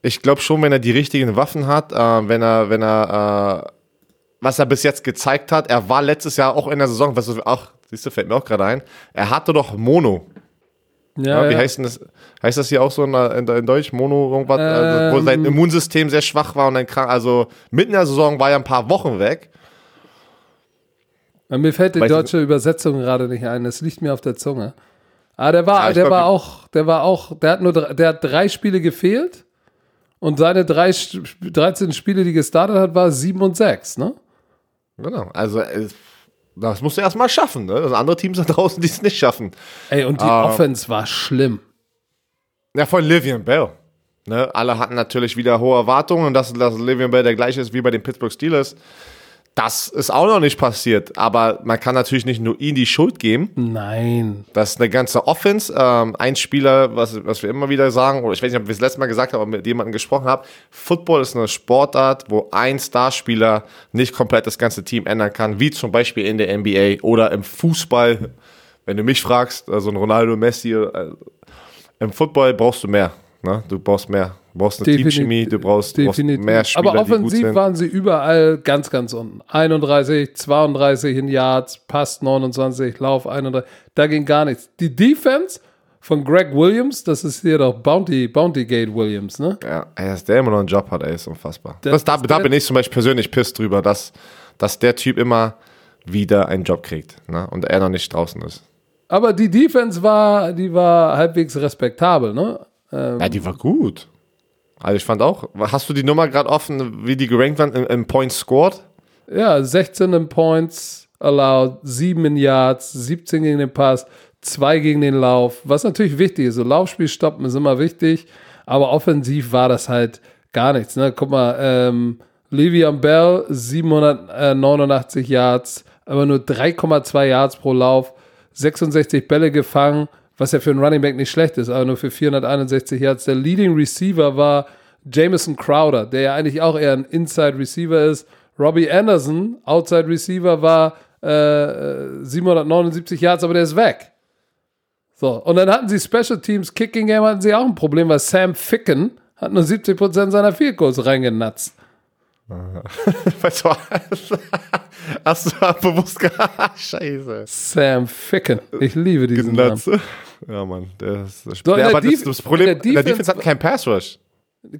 Speaker 2: Ich glaube schon, wenn er die richtigen Waffen hat, äh, wenn er, wenn er, äh, was er bis jetzt gezeigt hat, er war letztes Jahr auch in der Saison, was du auch, siehst du, fällt mir auch gerade ein, er hatte doch Mono.
Speaker 1: Ja,
Speaker 2: Ja, wie
Speaker 1: ja.
Speaker 2: heißt denn das? Heißt das hier auch so in, in, in Deutsch? Mono irgendwas? also, wo
Speaker 1: Ähm.
Speaker 2: sein Immunsystem sehr schwach war und dann krank, also mitten in der Saison war er ein paar Wochen weg.
Speaker 1: Mir fällt die
Speaker 2: Weißt du-
Speaker 1: deutsche Übersetzung gerade nicht ein. Das liegt mir auf der Zunge. Ah, der war,
Speaker 2: Ja, ich
Speaker 1: der
Speaker 2: glaub,
Speaker 1: war auch, der war auch, der hat nur, der hat drei Spiele gefehlt und seine drei, Sp- 13 Spiele, die gestartet hat, war 7 und 6, ne?
Speaker 2: Genau. Also äh, das musst du erstmal schaffen, ne? Das sind andere Teams da draußen, die es nicht schaffen.
Speaker 1: Ey, und die
Speaker 2: Ah.
Speaker 1: Offense war schlimm.
Speaker 2: Ja, von Livian Bell. Ne? Alle hatten natürlich wieder hohe Erwartungen und dass, dass Livian Bell der gleiche ist wie bei den Pittsburgh Steelers. Das ist auch noch nicht passiert. Aber man kann natürlich nicht nur ihm die Schuld geben.
Speaker 1: Nein.
Speaker 2: Das ist eine ganze Offense. Ähm, ein Spieler, was, was wir immer wieder sagen, oder ich weiß nicht, ob wir es letztes Mal gesagt haben, aber mit jemandem gesprochen haben, Football ist eine Sportart, wo ein Starspieler nicht komplett das ganze Team ändern kann, wie zum Beispiel in der NBA oder im Fußball. Wenn du mich fragst, also ein Ronaldo, Messi, äh, im Football brauchst du mehr. Ne? Du brauchst mehr. Du brauchst eine
Speaker 1: Defini-
Speaker 2: Teamchemie, du brauchst, du brauchst
Speaker 1: Definitiv.
Speaker 2: mehr Spieler,
Speaker 1: Aber
Speaker 2: die gut
Speaker 1: offensiv waren sie überall ganz, ganz unten. 31, 32 in Yards, Pass 29, Lauf 31. Da ging gar nichts. Die Defense von Greg Williams, das ist hier doch Bounty, Bounty Gate Williams, ne?
Speaker 2: Ja, ey, dass der immer noch einen Job hat, ey, ist unfassbar.
Speaker 1: Das-
Speaker 2: Das, da, da bin ich zum Beispiel persönlich pisst drüber, dass, dass der Typ immer wieder einen Job kriegt ne? und er noch nicht draußen ist.
Speaker 1: Aber die Defense war, die war halbwegs respektabel, ne? Ähm,
Speaker 2: Ja, die war gut. Also ich fand auch, hast du die Nummer gerade offen, wie die gerankt waren im, im Points scored?
Speaker 1: Ja, 16 in Points allowed, 7 in Yards, 17 gegen den Pass, 2 gegen den Lauf. Was natürlich wichtig ist, so Laufspiel stoppen ist immer wichtig, aber offensiv war das halt gar nichts. Ne? Guck mal, ähm, Le'Veon Bell, 789 Yards, aber nur 3,2 Yards pro Lauf, 66 Bälle gefangen, was ja für einen Running Back nicht schlecht ist, aber nur für 461 Yards. Der Leading Receiver war Jameson Crowder, der ja eigentlich auch eher ein Inside Receiver ist. Robbie Anderson, Outside Receiver, war äh, 779 Yards, aber der ist weg. So, und dann hatten sie Special Teams, Kicking Game hatten sie auch ein Problem, weil Sam Ficken hat nur 70% seiner Field Goals reingenatzt.
Speaker 2: weißt du, hast du bewusst gehabt? Scheiße.
Speaker 1: Sam Ficken. Ich liebe diesen Namen.
Speaker 2: Ja, Mann. Der ist, das,
Speaker 1: So, der
Speaker 2: aber das, das Problem,
Speaker 1: der
Speaker 2: der
Speaker 1: Defense-
Speaker 2: Defense hat keinen Pass Rush.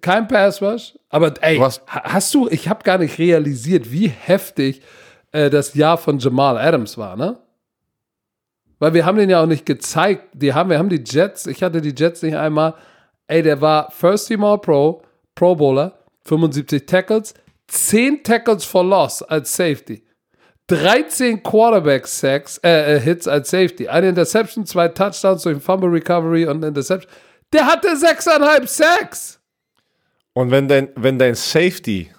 Speaker 1: Kein Pass Rush. Aber ey, ha- hast du, ich habe gar nicht realisiert, wie heftig äh, das Jahr von Jamal Adams war, ne? Weil wir haben den ja auch nicht gezeigt. Die haben, wir haben die Jets, ich hatte die Jets nicht einmal. Ey, der war First Team All Pro, Pro Bowler, 75 Tackles, 10 Tackles for Loss als Safety. 13 Quarterback Sacks, äh, äh, Hits als Safety. Eine Interception, zwei Touchdowns durch Fumble Recovery und eine Interception. Der hatte 6,5 Sacks.
Speaker 2: Und wenn dein, wenn dein Safety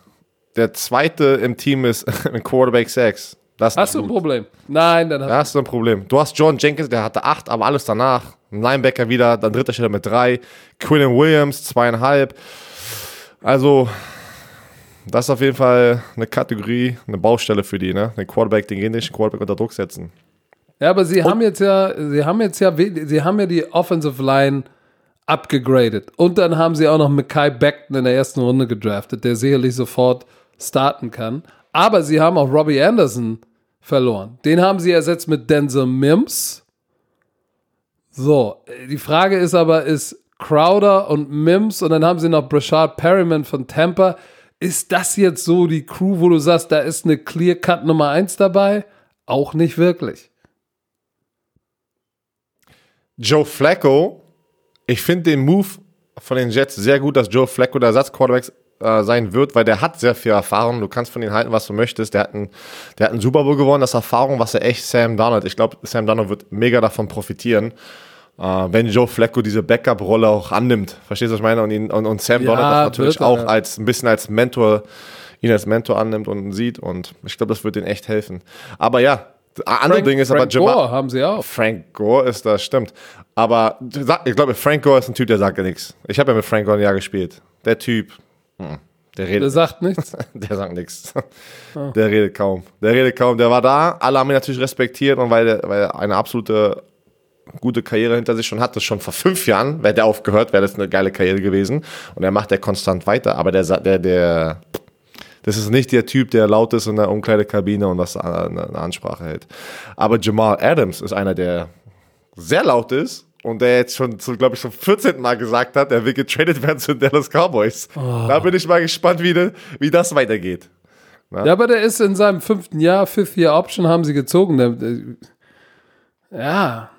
Speaker 2: der zweite im Team ist, ein Quarterback 6, das
Speaker 1: Hast du ein Problem? Nein, dann hast
Speaker 2: Da hast du ein Problem. Du hast John Jenkins, der hatte acht, aber alles danach. Ein Linebacker wieder, dann dritter Stelle mit drei. Quillen Williams, zweieinhalb. Also, das ist auf jeden Fall eine Kategorie, eine Baustelle für die, ne? Den Quarterback, den genischen Quarterback unter Druck setzen.
Speaker 1: Ja, aber sie haben jetzt ja, sie haben jetzt ja, sie haben ja die Offensive Line abgegradet. Und dann haben sie auch noch Mackay Beckton in der ersten Runde gedraftet, der sicherlich sofort starten kann. Aber sie haben auch Robbie Anderson verloren. Den haben sie ersetzt mit Denzel Mims. So, die Frage ist aber, ist Crowder und Mims und dann haben sie noch Brashard Perryman von Tampa. Ist das jetzt so die Crew, wo du sagst, da ist eine Clear-Cut Nummer 1 dabei? Auch nicht wirklich.
Speaker 2: Joe Flacco, ich finde den Move von den Jets sehr gut, dass Joe Flacco der Ersatzquarterback äh, sein wird, weil der hat sehr viel Erfahrung. Du kannst von ihm halten, was du möchtest. Der hat einen, der hat einen Super Bowl gewonnen, das Erfahrung, was er echt Sam Darnold. Ich glaube, Sam Darnold wird mega davon profitieren, wenn Joe Flacco diese Backup-Rolle auch annimmt. Verstehst du, was ich meine? Und, ihn, und, und Sam
Speaker 1: Ja,
Speaker 2: Darnold das natürlich
Speaker 1: er,
Speaker 2: auch als ein bisschen als Mentor, ihn als Mentor annimmt und sieht. Und ich glaube, das wird ihnen echt helfen. Aber ja, andere Ding ist aber
Speaker 1: Frank
Speaker 2: Jamal.
Speaker 1: Gore haben sie auch.
Speaker 2: Frank Gore ist das, stimmt. Aber ich glaube, Frank Gore ist ein Typ, der sagt ja nichts. Ich habe ja mit Frank Gore ein Jahr gespielt. Der Typ, hm, der
Speaker 1: Der
Speaker 2: redet,
Speaker 1: sagt nichts.
Speaker 2: der sagt nichts.
Speaker 1: Ah.
Speaker 2: Der redet kaum. Der redet kaum. Der war da. Alle haben ihn natürlich respektiert und weil, der, weil er eine absolute gute Karriere hinter sich schon hatte, schon vor fünf Jahren, wäre der aufgehört, wäre das eine geile Karriere gewesen. Und er macht der konstant weiter. Aber der, der, der, das ist nicht der Typ, der laut ist in der Umkleidekabine und das eine, eine Ansprache hält. Aber Jamal Adams ist einer, der sehr laut ist und der jetzt schon, glaube ich, zum 14. Mal gesagt hat, er will getradet werden zu den Dallas Cowboys. Da bin ich mal gespannt, wie, de, wie das weitergeht.
Speaker 1: Ja, aber der ist in seinem fünften Jahr, Fifth Year Option haben sie gezogen. Der, der, ja.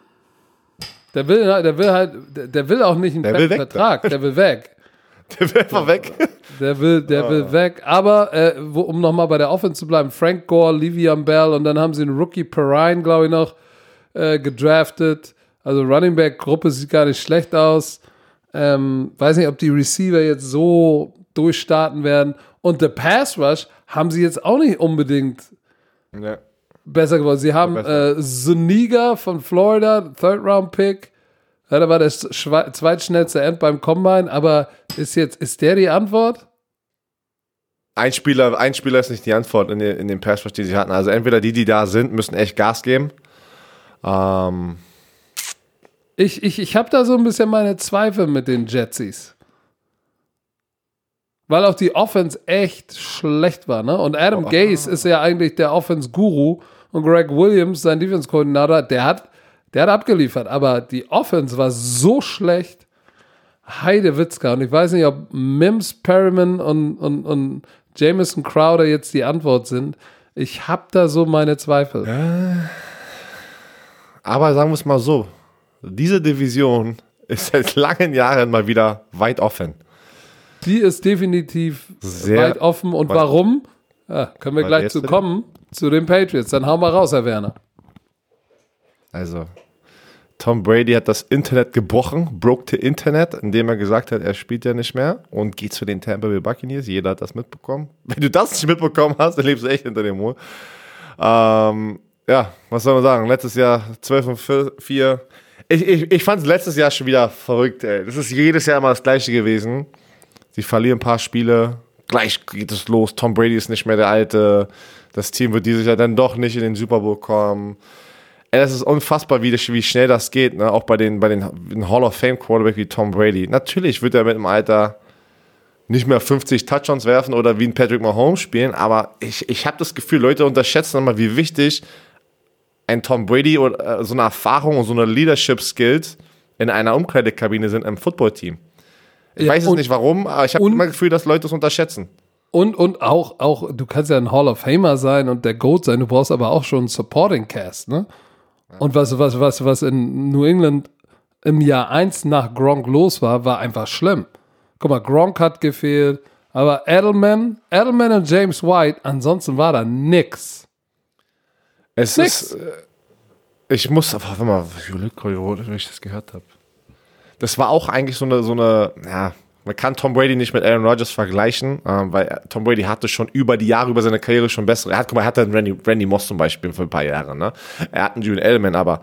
Speaker 1: Der will, der will halt, der, will auch nicht einen
Speaker 2: Der will weg,
Speaker 1: Vertrag, der will weg.
Speaker 2: Der will einfach weg.
Speaker 1: Der will, der will weg. Aber äh, wo, um nochmal bei der Offense zu bleiben, Frank Gore, Livian Bell und dann haben sie einen Rookie Perrine, glaube ich, noch äh, gedraftet. Also Running Back Gruppe sieht gar nicht schlecht aus. Ähm, weiß nicht, ob die Receiver jetzt so durchstarten werden. Und der Pass Rush haben sie jetzt auch nicht unbedingt
Speaker 2: Ja.
Speaker 1: Besser geworden. Sie haben äh, Zuniga von Florida, Third Round Pick. Ja, da war der zweitschnellste End beim Combine, aber ist jetzt, ist der die Antwort?
Speaker 2: Ein Spieler, ein Spieler ist nicht die Antwort in, den- in dem Pass, die sie hatten. Also entweder die, die da sind, müssen echt Gas geben. Ähm,
Speaker 1: Ich, ich, ich habe da so ein bisschen meine Zweifel mit den Jetsies. Weil auch die Offense echt schlecht war, ne? Und Adam
Speaker 2: Oh.
Speaker 1: Gase ist ja eigentlich der Offense-Guru und Greg Williams, sein Defense-Koordinator, der hat, der hat abgeliefert. Aber die Offense war so schlecht. Heide Witzka. Und ich weiß nicht, ob Mims, Perriman und, und, und Jameson Crowder jetzt die Antwort sind. Ich habe da so meine Zweifel.
Speaker 2: aber sagen wir es mal so: Diese Division ist seit langen Jahren mal wieder weit offen.
Speaker 1: Die ist definitiv
Speaker 2: Sehr
Speaker 1: weit offen. Und warum? Ja, können wir gleich zu kommen, zu den Patriots. Dann hauen wir raus, Herr Werner.
Speaker 2: Also, Tom Brady hat das Internet gebrochen, broke the Internet, indem er gesagt hat, er spielt ja nicht mehr und geht zu den Tampa Bay Buccaneers. Jeder hat das mitbekommen. Wenn du das nicht mitbekommen hast, dann lebst du echt hinter dem Mond. Ähm, ja, was soll man sagen? Letztes Jahr 12 und 4. Ich, ich, ich fand es letztes Jahr schon wieder verrückt, ey. Das ist jedes Jahr immer das Gleiche gewesen. Sie verlieren ein paar Spiele, gleich geht es los. Tom Brady ist nicht mehr der alte. Das Team wird dieses Jahr dann doch nicht in den Super Bowl kommen. Ey, das ist unfassbar, wie, wie schnell das geht, ne? Auch bei den, bei den Hall of Fame Quarterback wie Tom Brady. Natürlich wird er mit dem Alter nicht mehr 50 Touchdowns werfen oder wie ein Patrick Mahomes spielen, aber ich, ich habe das Gefühl, Leute unterschätzen immer, wie wichtig ein Tom Brady oder äh, so eine Erfahrung und so eine Leadership Skills in einer Umkleidekabine sind im Footballteam. Ich
Speaker 1: Ja,
Speaker 2: weiß es nicht warum, aber ich habe immer das Gefühl, dass Leute es unterschätzen.
Speaker 1: Und, und auch, auch, du kannst ja ein Hall of Famer sein und der GOAT sein, du brauchst aber auch schon einen Supporting Cast, ne? Und was, was, was, was in New England im Jahr 1 nach Gronk los war, war einfach schlimm. Guck mal, Gronk hat gefehlt, aber Edelman, Edelman und James White, ansonsten war da nix.
Speaker 2: Es
Speaker 1: Nix.
Speaker 2: ist. äh, Ich muss, aber warte mal, gerade, wo ich das gehört habe. Das war auch eigentlich so eine, so eine, ja, man kann Tom Brady nicht mit Aaron Rodgers vergleichen, ähm, weil Tom Brady hatte schon über die Jahre, über seine Karriere schon bessere. Er hat, guck mal, er hatte einen Randy, Randy Moss zum Beispiel für ein paar Jahre, ne? Er hat einen Julian Edelman, aber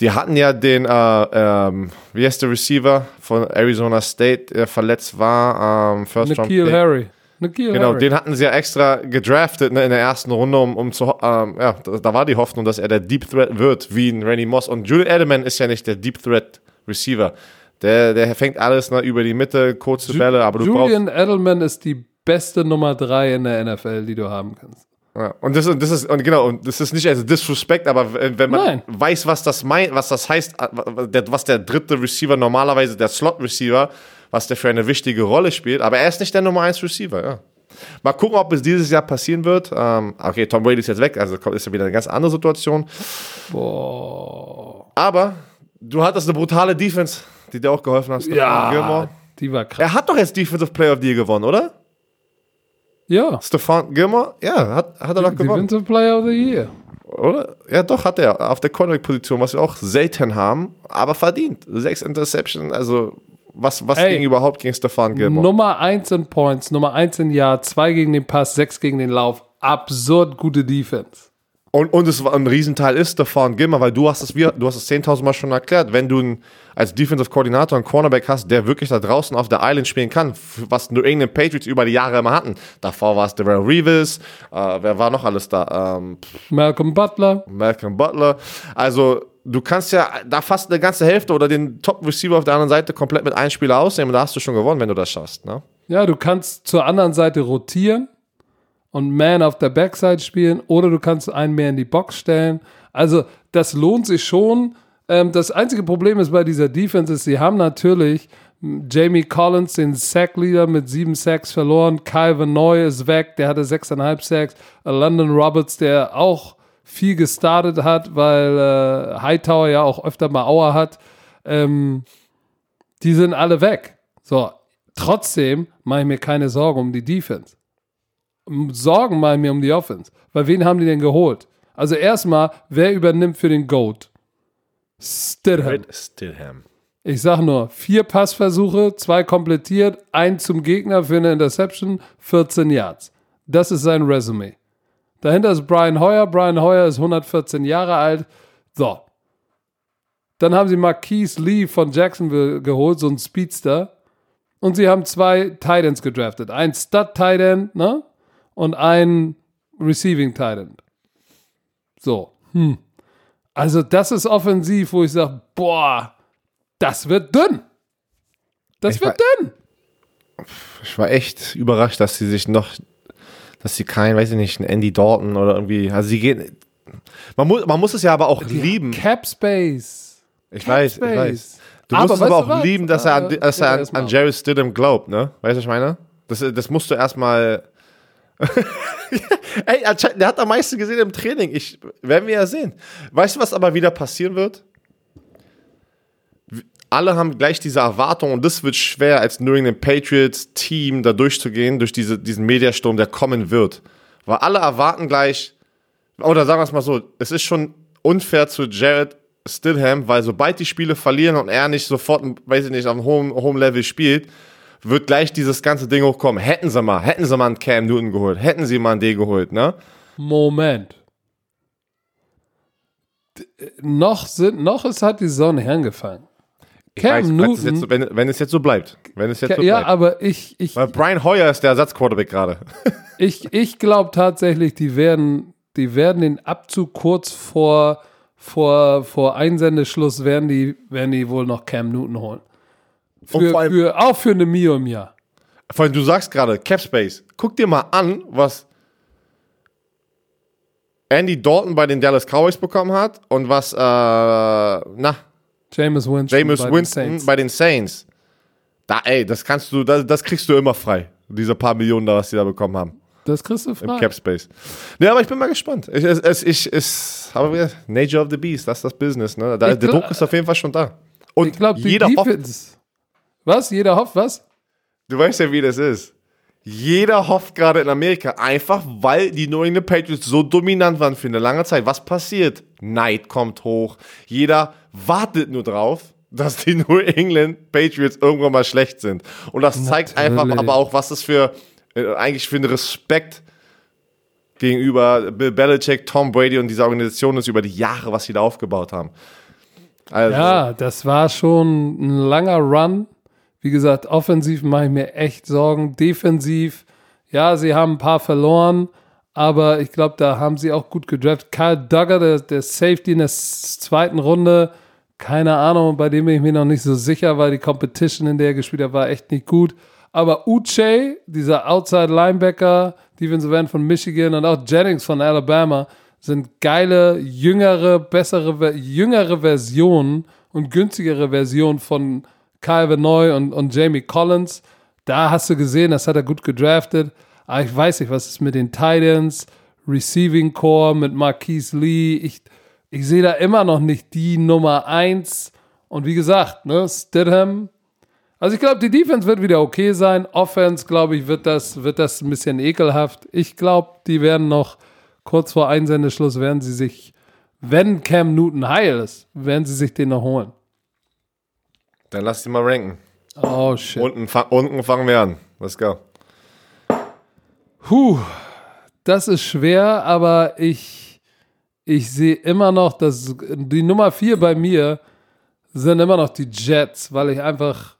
Speaker 2: die hatten ja den, äh, ähm, wie heißt der Receiver von Arizona State, der verletzt war, ähm, First Round
Speaker 1: Nikhil
Speaker 2: Pick.
Speaker 1: Harry. Nikhil
Speaker 2: Genau,
Speaker 1: Harry.
Speaker 2: den hatten sie ja extra gedraftet ne, in der ersten Runde, um, um zu, ähm, ja, da, da war die Hoffnung, dass er der Deep Threat wird, wie ein Randy Moss. Und Julian Edelman ist ja nicht der Deep Threat Receiver. Der, der fängt alles ne, über die Mitte, kurze Bälle, aber du
Speaker 1: Julian Edelman ist die beste Nummer 3 in der NFL, die du haben kannst.
Speaker 2: brauchst. Ja, und das, und das ist, und genau, und das ist nicht als Disrespect, aber wenn man
Speaker 1: Nein.
Speaker 2: weiß, was das meint, was das heißt, äh, was der dritte Receiver normalerweise, der Slot Receiver, was der für eine wichtige Rolle spielt, aber er ist nicht der Nummer 1 Receiver, ja. Mal gucken, ob es dieses Jahr passieren wird. Ähm, okay, Tom Brady ist jetzt weg, also ist ja wieder eine ganz andere Situation.
Speaker 1: Boah.
Speaker 2: Aber du hattest eine brutale Defense, die dir auch geholfen. Stephon
Speaker 1: Ja,
Speaker 2: Gilmore.
Speaker 1: die war krass.
Speaker 2: Er hat doch jetzt Defensive Player of the Year gewonnen, oder?
Speaker 1: Ja,
Speaker 2: Stefan Gilmore? Ja, hat, hat er doch gewonnen.
Speaker 1: Defensive Player of the Year.
Speaker 2: Oder? Ja, doch, hat er. Auf der Cornerback-Position, was wir auch selten haben, aber verdient. Sechs Interception, also was, was
Speaker 1: Ey.
Speaker 2: ging überhaupt gegen Stefan Gilmore?
Speaker 1: Nummer 1 in Points, Nummer 1 in Jahr, 2 gegen den Pass, 6 gegen den Lauf. Absurd gute Defense.
Speaker 2: Und, und es war ein Riesenteil ist Stefan Gilmore, weil du hast es, wir, du hast es 10.000 Mal schon erklärt, wenn du ein, als Defensive Koordinator einen Cornerback hast, der wirklich da draußen auf der Island spielen kann, was New England Patriots über die Jahre immer hatten. Davor war es Darrell Reeves, äh, wer war noch alles da? Ähm,
Speaker 1: Malcolm Butler.
Speaker 2: Malcolm Butler. Also du kannst ja da fast eine ganze Hälfte oder den Top-Receiver auf der anderen Seite komplett mit einem Spieler ausnehmen und da hast du schon gewonnen, wenn du das schaffst. Ne?
Speaker 1: Ja, du kannst zur anderen Seite rotieren und Man auf der Backside spielen oder du kannst einen mehr in die Box stellen. Also das lohnt sich schon. Ähm, das einzige Problem ist bei dieser Defense ist, sie haben natürlich m, Jamie Collins, den Sack-Leader mit sieben Sacks verloren. Kyle Vanoy ist weg, der hatte sechseinhalb Sacks. Äh, London Roberts, der auch viel gestartet hat, weil äh, Hightower ja auch öfter mal Auer hat. Ähm, die sind alle weg. So, trotzdem mache ich mir keine Sorgen um die Defense. Sorgen ich mir um die Offense. Weil wen haben die denn geholt? Also erstmal, wer übernimmt für den GOAT? Stidham.
Speaker 2: Stillham.
Speaker 1: Ich sag nur, vier Passversuche, zwei komplettiert, ein zum Gegner für eine Interception, 14 Yards. Das ist sein Resume. Dahinter ist Brian Hoyer. Brian Hoyer ist 114 Jahre alt. So. Dann haben sie Marquise Lee von Jacksonville geholt, so ein Speedster. Und sie haben zwei Titans gedraftet. Ein Stud-Titan, ne? Und ein Receiving Titan. So. Hm. Also, das ist offensiv, wo ich sage, boah, das wird dünn. Das
Speaker 2: Ich
Speaker 1: wird
Speaker 2: war-
Speaker 1: dünn.
Speaker 2: Ich war echt überrascht, dass sie sich noch, dass sie kein, weiß ich nicht, einen Andy Dalton oder irgendwie, also sie gehen, man muss, man muss es ja aber auch lieben.
Speaker 1: Cap Space.
Speaker 2: Ich weiß, ich
Speaker 1: Space.
Speaker 2: weiß. Du
Speaker 1: Aber
Speaker 2: musst es aber auch
Speaker 1: was?
Speaker 2: lieben, dass er, an,
Speaker 1: Äh,
Speaker 2: dass er an, an Jerry Stidham glaubt, ne? Weißt du, was ich meine? Das, das musst du erstmal. Ey, der hat am meisten gesehen im Training. Ich, werden wir ja sehen. Weißt du, was aber wieder passieren wird? Alle haben gleich diese Erwartung und das wird schwer, als New England Patriots Team da durchzugehen, durch diese, diesen Mediasturm, der kommen wird. Weil alle erwarten gleich, oder sagen wir es mal so, es ist schon unfair zu Jared Stidham, weil sobald die Spiele verlieren und er nicht sofort, weiß ich nicht, einem hohen, hohen Level spielt, wird gleich dieses ganze Ding hochkommen. Hätten sie mal, hätten sie mal einen Cam Newton geholt, hätten sie mal einen D geholt, ne?
Speaker 1: Moment. D äh, noch, sind, noch ist, hat die Sonne hergefangen.
Speaker 2: Ich
Speaker 1: Cam
Speaker 2: weiß,
Speaker 1: Newton.
Speaker 2: es so- wenn, wenn es jetzt so bleibt. Wenn es jetzt so
Speaker 1: ja,
Speaker 2: bleibt.
Speaker 1: aber ich, ich,
Speaker 2: Weil Brian Hoyer ist der Ersatzquarterback gerade.
Speaker 1: ich, ich glaube tatsächlich, die werden, die werden den Abzug kurz vor, vor, vor Einsendeschluss werden die, werden die wohl noch Cam Newton holen. Für,
Speaker 2: vor allem-
Speaker 1: für, auch für eine Mio im Jahr.
Speaker 2: Vor allem, du sagst gerade, Cap Space. Guck dir mal an, was Andy Dalton bei den Dallas Cowboys bekommen hat und was, äh, na,
Speaker 1: Jameis Winston.
Speaker 2: Jameis
Speaker 1: bei den
Speaker 2: Winston
Speaker 1: Saints.
Speaker 2: bei den Saints. Da, ey, das kannst du, das, das kriegst du immer frei. Diese paar Millionen da, was die da bekommen haben.
Speaker 1: Das kriegst du
Speaker 2: Im
Speaker 1: frei.
Speaker 2: Cap Space. Ja, aber ich bin mal gespannt. Ich, es, ich, es, aber Nature of the Beast, das ist das Business, ne? Da, der
Speaker 1: glaub-
Speaker 2: Druck ist auf jeden Fall schon da. Und
Speaker 1: Ich glaube, die
Speaker 2: jeder
Speaker 1: Defense. Was? Jeder hofft, was?
Speaker 2: Du weißt ja, wie das ist. Jeder hofft gerade in Amerika, einfach weil die New England Patriots so dominant waren für eine lange Zeit. Was passiert? Neid kommt hoch. Jeder wartet nur drauf, dass die New England Patriots irgendwann mal schlecht sind. Und das zeigt einfach aber auch, was das für äh, eigentlich für einen Respekt gegenüber Bill Belichick, Tom Brady und dieser Organisation ist über die Jahre, was sie da aufgebaut haben. Also,
Speaker 1: Ja, das war schon ein langer Run. Wie gesagt, offensiv mache ich mir echt Sorgen. Defensiv, ja, sie haben ein paar verloren, aber ich glaube, da haben sie auch gut gedraftet. Kyle Duggar, der, der Safety in der zweiten Runde, keine Ahnung, bei dem bin ich mir noch nicht so sicher, weil die Competition, in der er gespielt hat, war echt nicht gut. Aber Uche, dieser Outside Linebacker, Defensive End von Michigan und auch Jennings von Alabama, sind geile, jüngere, bessere, jüngere Versionen und günstigere Versionen von Kyle Vanoy und, und Jamie Collins. Da hast du gesehen, das hat er gut gedraftet. Aber ich weiß nicht, was ist mit den Titans, Receiving Core mit Marquise Lee. Ich, ich sehe da immer noch nicht die Nummer eins. Und wie gesagt, ne, Stidham. Also ich glaube, die Defense wird wieder okay sein. Offense, glaube ich, wird das, wird das ein bisschen ekelhaft. Ich glaube, die werden noch kurz vor Einsendeschluss werden sie sich, wenn Cam Newton heil ist, werden sie sich den noch holen.
Speaker 2: Dann lass die mal ranken.
Speaker 1: Oh shit.
Speaker 2: Unten, fa unten fangen wir an. Let's go.
Speaker 1: Puh, das ist schwer, aber ich, ich sehe immer noch, dass die Nummer vier bei mir sind immer noch die Jets, weil ich einfach,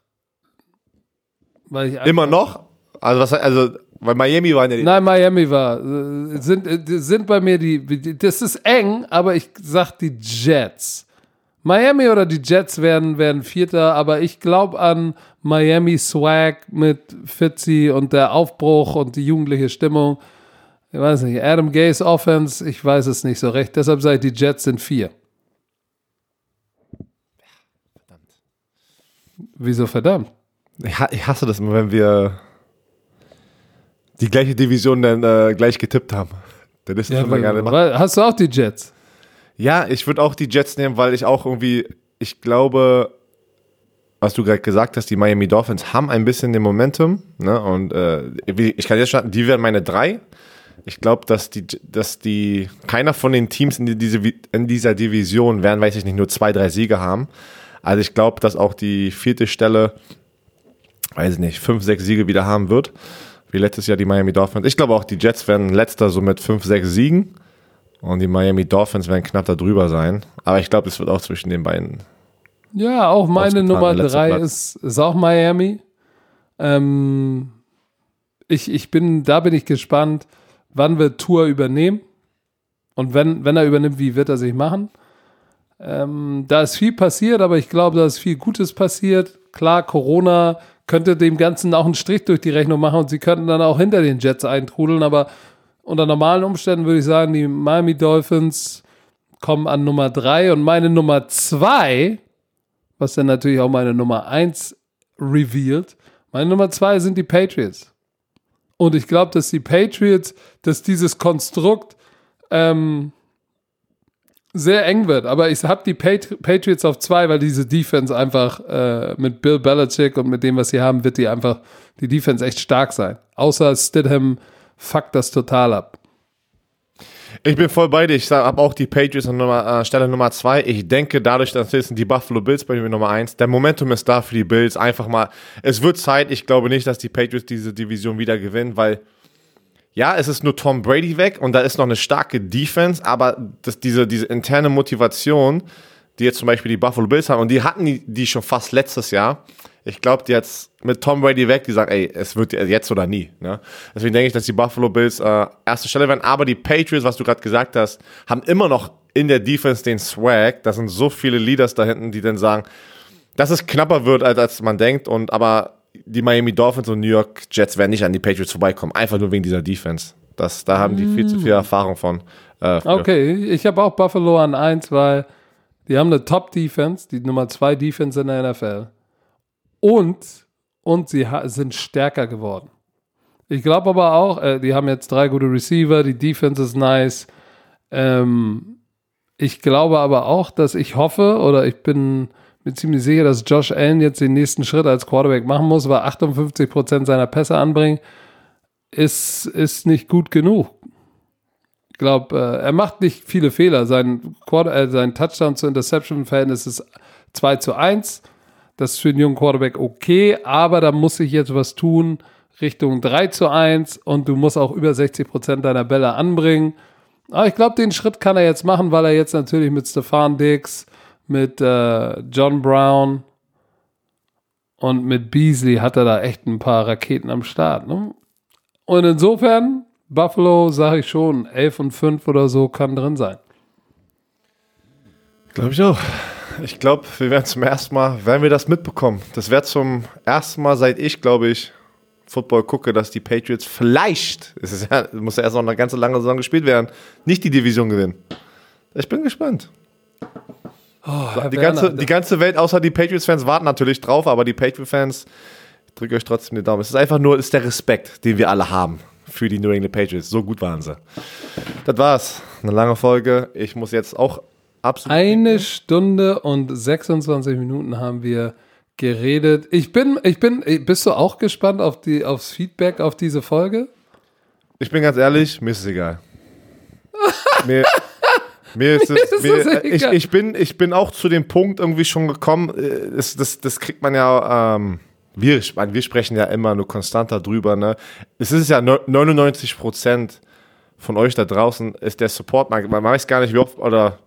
Speaker 1: weil ich einfach,
Speaker 2: Immer noch? Also, was, also weil Miami waren ja die.
Speaker 1: Nein, Miami war. Sind, sind bei mir die. Das ist eng, aber ich sag die Jets. Miami oder die Jets werden, werden Vierter, aber ich glaube an Miami Swag mit Fitzy und der Aufbruch und die jugendliche Stimmung. Ich weiß nicht, Adam Gaze Offense, ich weiß es nicht so recht. Deshalb sage ich, die Jets sind vier. Wieso verdammt?
Speaker 2: Ich, ha- ich hasse das immer, wenn wir die gleiche Division dann äh, gleich getippt haben. Dann ist das
Speaker 1: Ja,
Speaker 2: immer gerne
Speaker 1: weil- hast du auch die Jets?
Speaker 2: Ja, ich würde auch die Jets nehmen, weil ich auch irgendwie, ich glaube, was du gerade gesagt hast, die Miami Dolphins haben ein bisschen den Momentum. Ne? Und äh, ich kann jetzt starten, die werden meine drei. Ich glaube, dass die, dass die, keiner von den Teams in, die, diese, in dieser Division werden, weiß ich nicht, nur zwei, drei Siege haben. Also ich glaube, dass auch die vierte Stelle, weiß ich nicht, fünf, sechs Siege wieder haben wird. Wie letztes Jahr die Miami Dolphins. Ich glaube auch, die Jets werden letzter so mit fünf, sechs Siegen. Und die Miami Dolphins werden knapp da drüber sein. Aber ich glaube, es wird auch zwischen den beiden.
Speaker 1: Ja, auch meine Nummer drei ist, ist auch Miami. Ähm, ich, ich bin, da bin ich gespannt, wann wird Tour übernehmen. Und wenn, wenn er übernimmt, wie wird er sich machen? Ähm, da ist viel passiert, aber ich glaube, da ist viel Gutes passiert. Klar, Corona könnte dem Ganzen auch einen Strich durch die Rechnung machen und sie könnten dann auch hinter den Jets eintrudeln, aber unter normalen Umständen würde ich sagen, die Miami Dolphins kommen an Nummer drei und meine Nummer zwei, was dann natürlich auch meine Nummer eins revealed, meine Nummer zwei sind die Patriots. Und ich glaube, dass die Patriots, dass dieses Konstrukt ähm, sehr eng wird. Aber ich habe die Patri Patriots auf zwei, weil diese Defense einfach äh, mit Bill Belichick und mit dem, was sie haben, wird die einfach, die Defense echt stark sein. Außer Stidham fuckt das total ab.
Speaker 2: Ich bin voll bei dir. Ich habe auch die Patriots an Nummer, äh, Stelle Nummer zwei. Ich denke, dadurch, dass jetzt die Buffalo Bills bei mir Nummer eins. Der Momentum ist da für die Bills. Einfach mal, es wird Zeit. Ich glaube nicht, dass die Patriots diese Division wieder gewinnen, weil ja, es ist nur Tom Brady weg und da ist noch eine starke Defense, aber das, diese, diese interne Motivation, die jetzt zum Beispiel die Buffalo Bills haben, und die hatten die, die schon fast letztes Jahr. Ich glaube, die jetzt mit Tom Brady weg, die sagen, ey, es wird jetzt oder nie. Ne? Deswegen denke ich, dass die Buffalo Bills äh, erste Stelle werden. Aber die Patriots, was du gerade gesagt hast, haben immer noch in der Defense den Swag. Da sind so viele Leaders da hinten, die dann sagen, dass es knapper wird, als, als man denkt. Und aber die Miami Dolphins und New York Jets werden nicht an die Patriots vorbeikommen. Einfach nur wegen dieser Defense. Das, da haben die viel zu viel Erfahrung von.
Speaker 1: Äh, okay, ich habe auch Buffalo an 1, weil die haben eine Top-Defense, die Nummer 2 Defense in der NFL. Und, und sie sind stärker geworden. Ich glaube aber auch, äh, die haben jetzt drei gute Receiver, die Defense ist nice. Ähm, ich glaube aber auch, dass ich hoffe oder ich bin mir ziemlich sicher, dass Josh Allen jetzt den nächsten Schritt als Quarterback machen muss, weil 58% seiner Pässe anbringen, ist, ist nicht gut genug. Ich glaube, äh, er macht nicht viele Fehler. Sein, Quarter, äh, sein Touchdown zu Interception-Verhältnis ist 2 zu 1. Das ist für einen jungen Quarterback okay, aber da muss sich jetzt was tun Richtung 3 zu 1 und du musst auch über 60 Prozent deiner Bälle anbringen. Aber ich glaube, den Schritt kann er jetzt machen, weil er jetzt natürlich mit Stefan Dix, mit äh, John Brown und mit Beasley hat er da echt ein paar Raketen am Start. Ne? Und insofern, Buffalo, sage ich schon, 11 und 5 oder so kann drin sein.
Speaker 2: Glaube ich auch. Ich glaube, wir werden zum ersten Mal, werden wir das mitbekommen. Das wäre zum ersten Mal, seit ich, glaube ich, Football gucke, dass die Patriots vielleicht, es ja, muss ja erst noch eine ganze lange Saison gespielt werden, nicht die Division gewinnen. Ich bin gespannt. Oh, die, ganze, die ganze Welt, außer die Patriots-Fans, warten natürlich drauf, aber die Patriots-Fans, drücke euch trotzdem den Daumen. Es ist einfach nur ist der Respekt, den wir alle haben für die New England Patriots. So gut waren sie. Das war's. Eine lange Folge. Ich muss jetzt auch
Speaker 1: absolut. Eine Stunde und 26 Minuten haben wir geredet. Ich bin, ich bin, bist du auch gespannt auf die, aufs Feedback auf diese Folge?
Speaker 2: Ich bin ganz ehrlich, mir ist es egal. mir, mir ist es, ist mir, ich, ich, bin, ich bin auch zu dem Punkt irgendwie schon gekommen, das, das, das kriegt man ja, ähm, wir, wir sprechen ja immer nur konstanter drüber, ne? Es ist ja 99 Prozent von euch da draußen ist der Support, man, man weiß gar nicht, wie oft, oder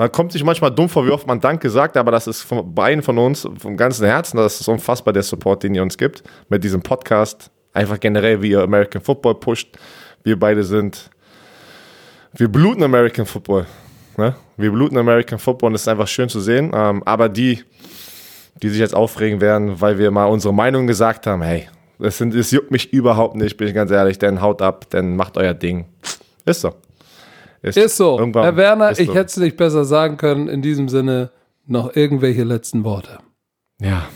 Speaker 2: man kommt sich manchmal dumm vor, wie oft man Danke sagt, aber das ist von beiden von uns, vom ganzen Herzen, das ist unfassbar der Support, den ihr uns gibt mit diesem Podcast. Einfach generell, wie ihr American Football pusht. Wir beide sind, wir bluten American Football. Ne? Wir bluten American Football und es ist einfach schön zu sehen. Ähm, aber die, die sich jetzt aufregen werden, weil wir mal unsere Meinung gesagt haben, hey, das juckt mich überhaupt nicht, bin ich ganz ehrlich, denn haut ab, denn macht euer Ding. Ist so.
Speaker 1: Ist, ist so. Herr Werner, ich so. hätte es nicht besser sagen können. In diesem Sinne noch irgendwelche letzten Worte.
Speaker 2: Ja.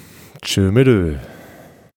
Speaker 2: Tschö mit Ö.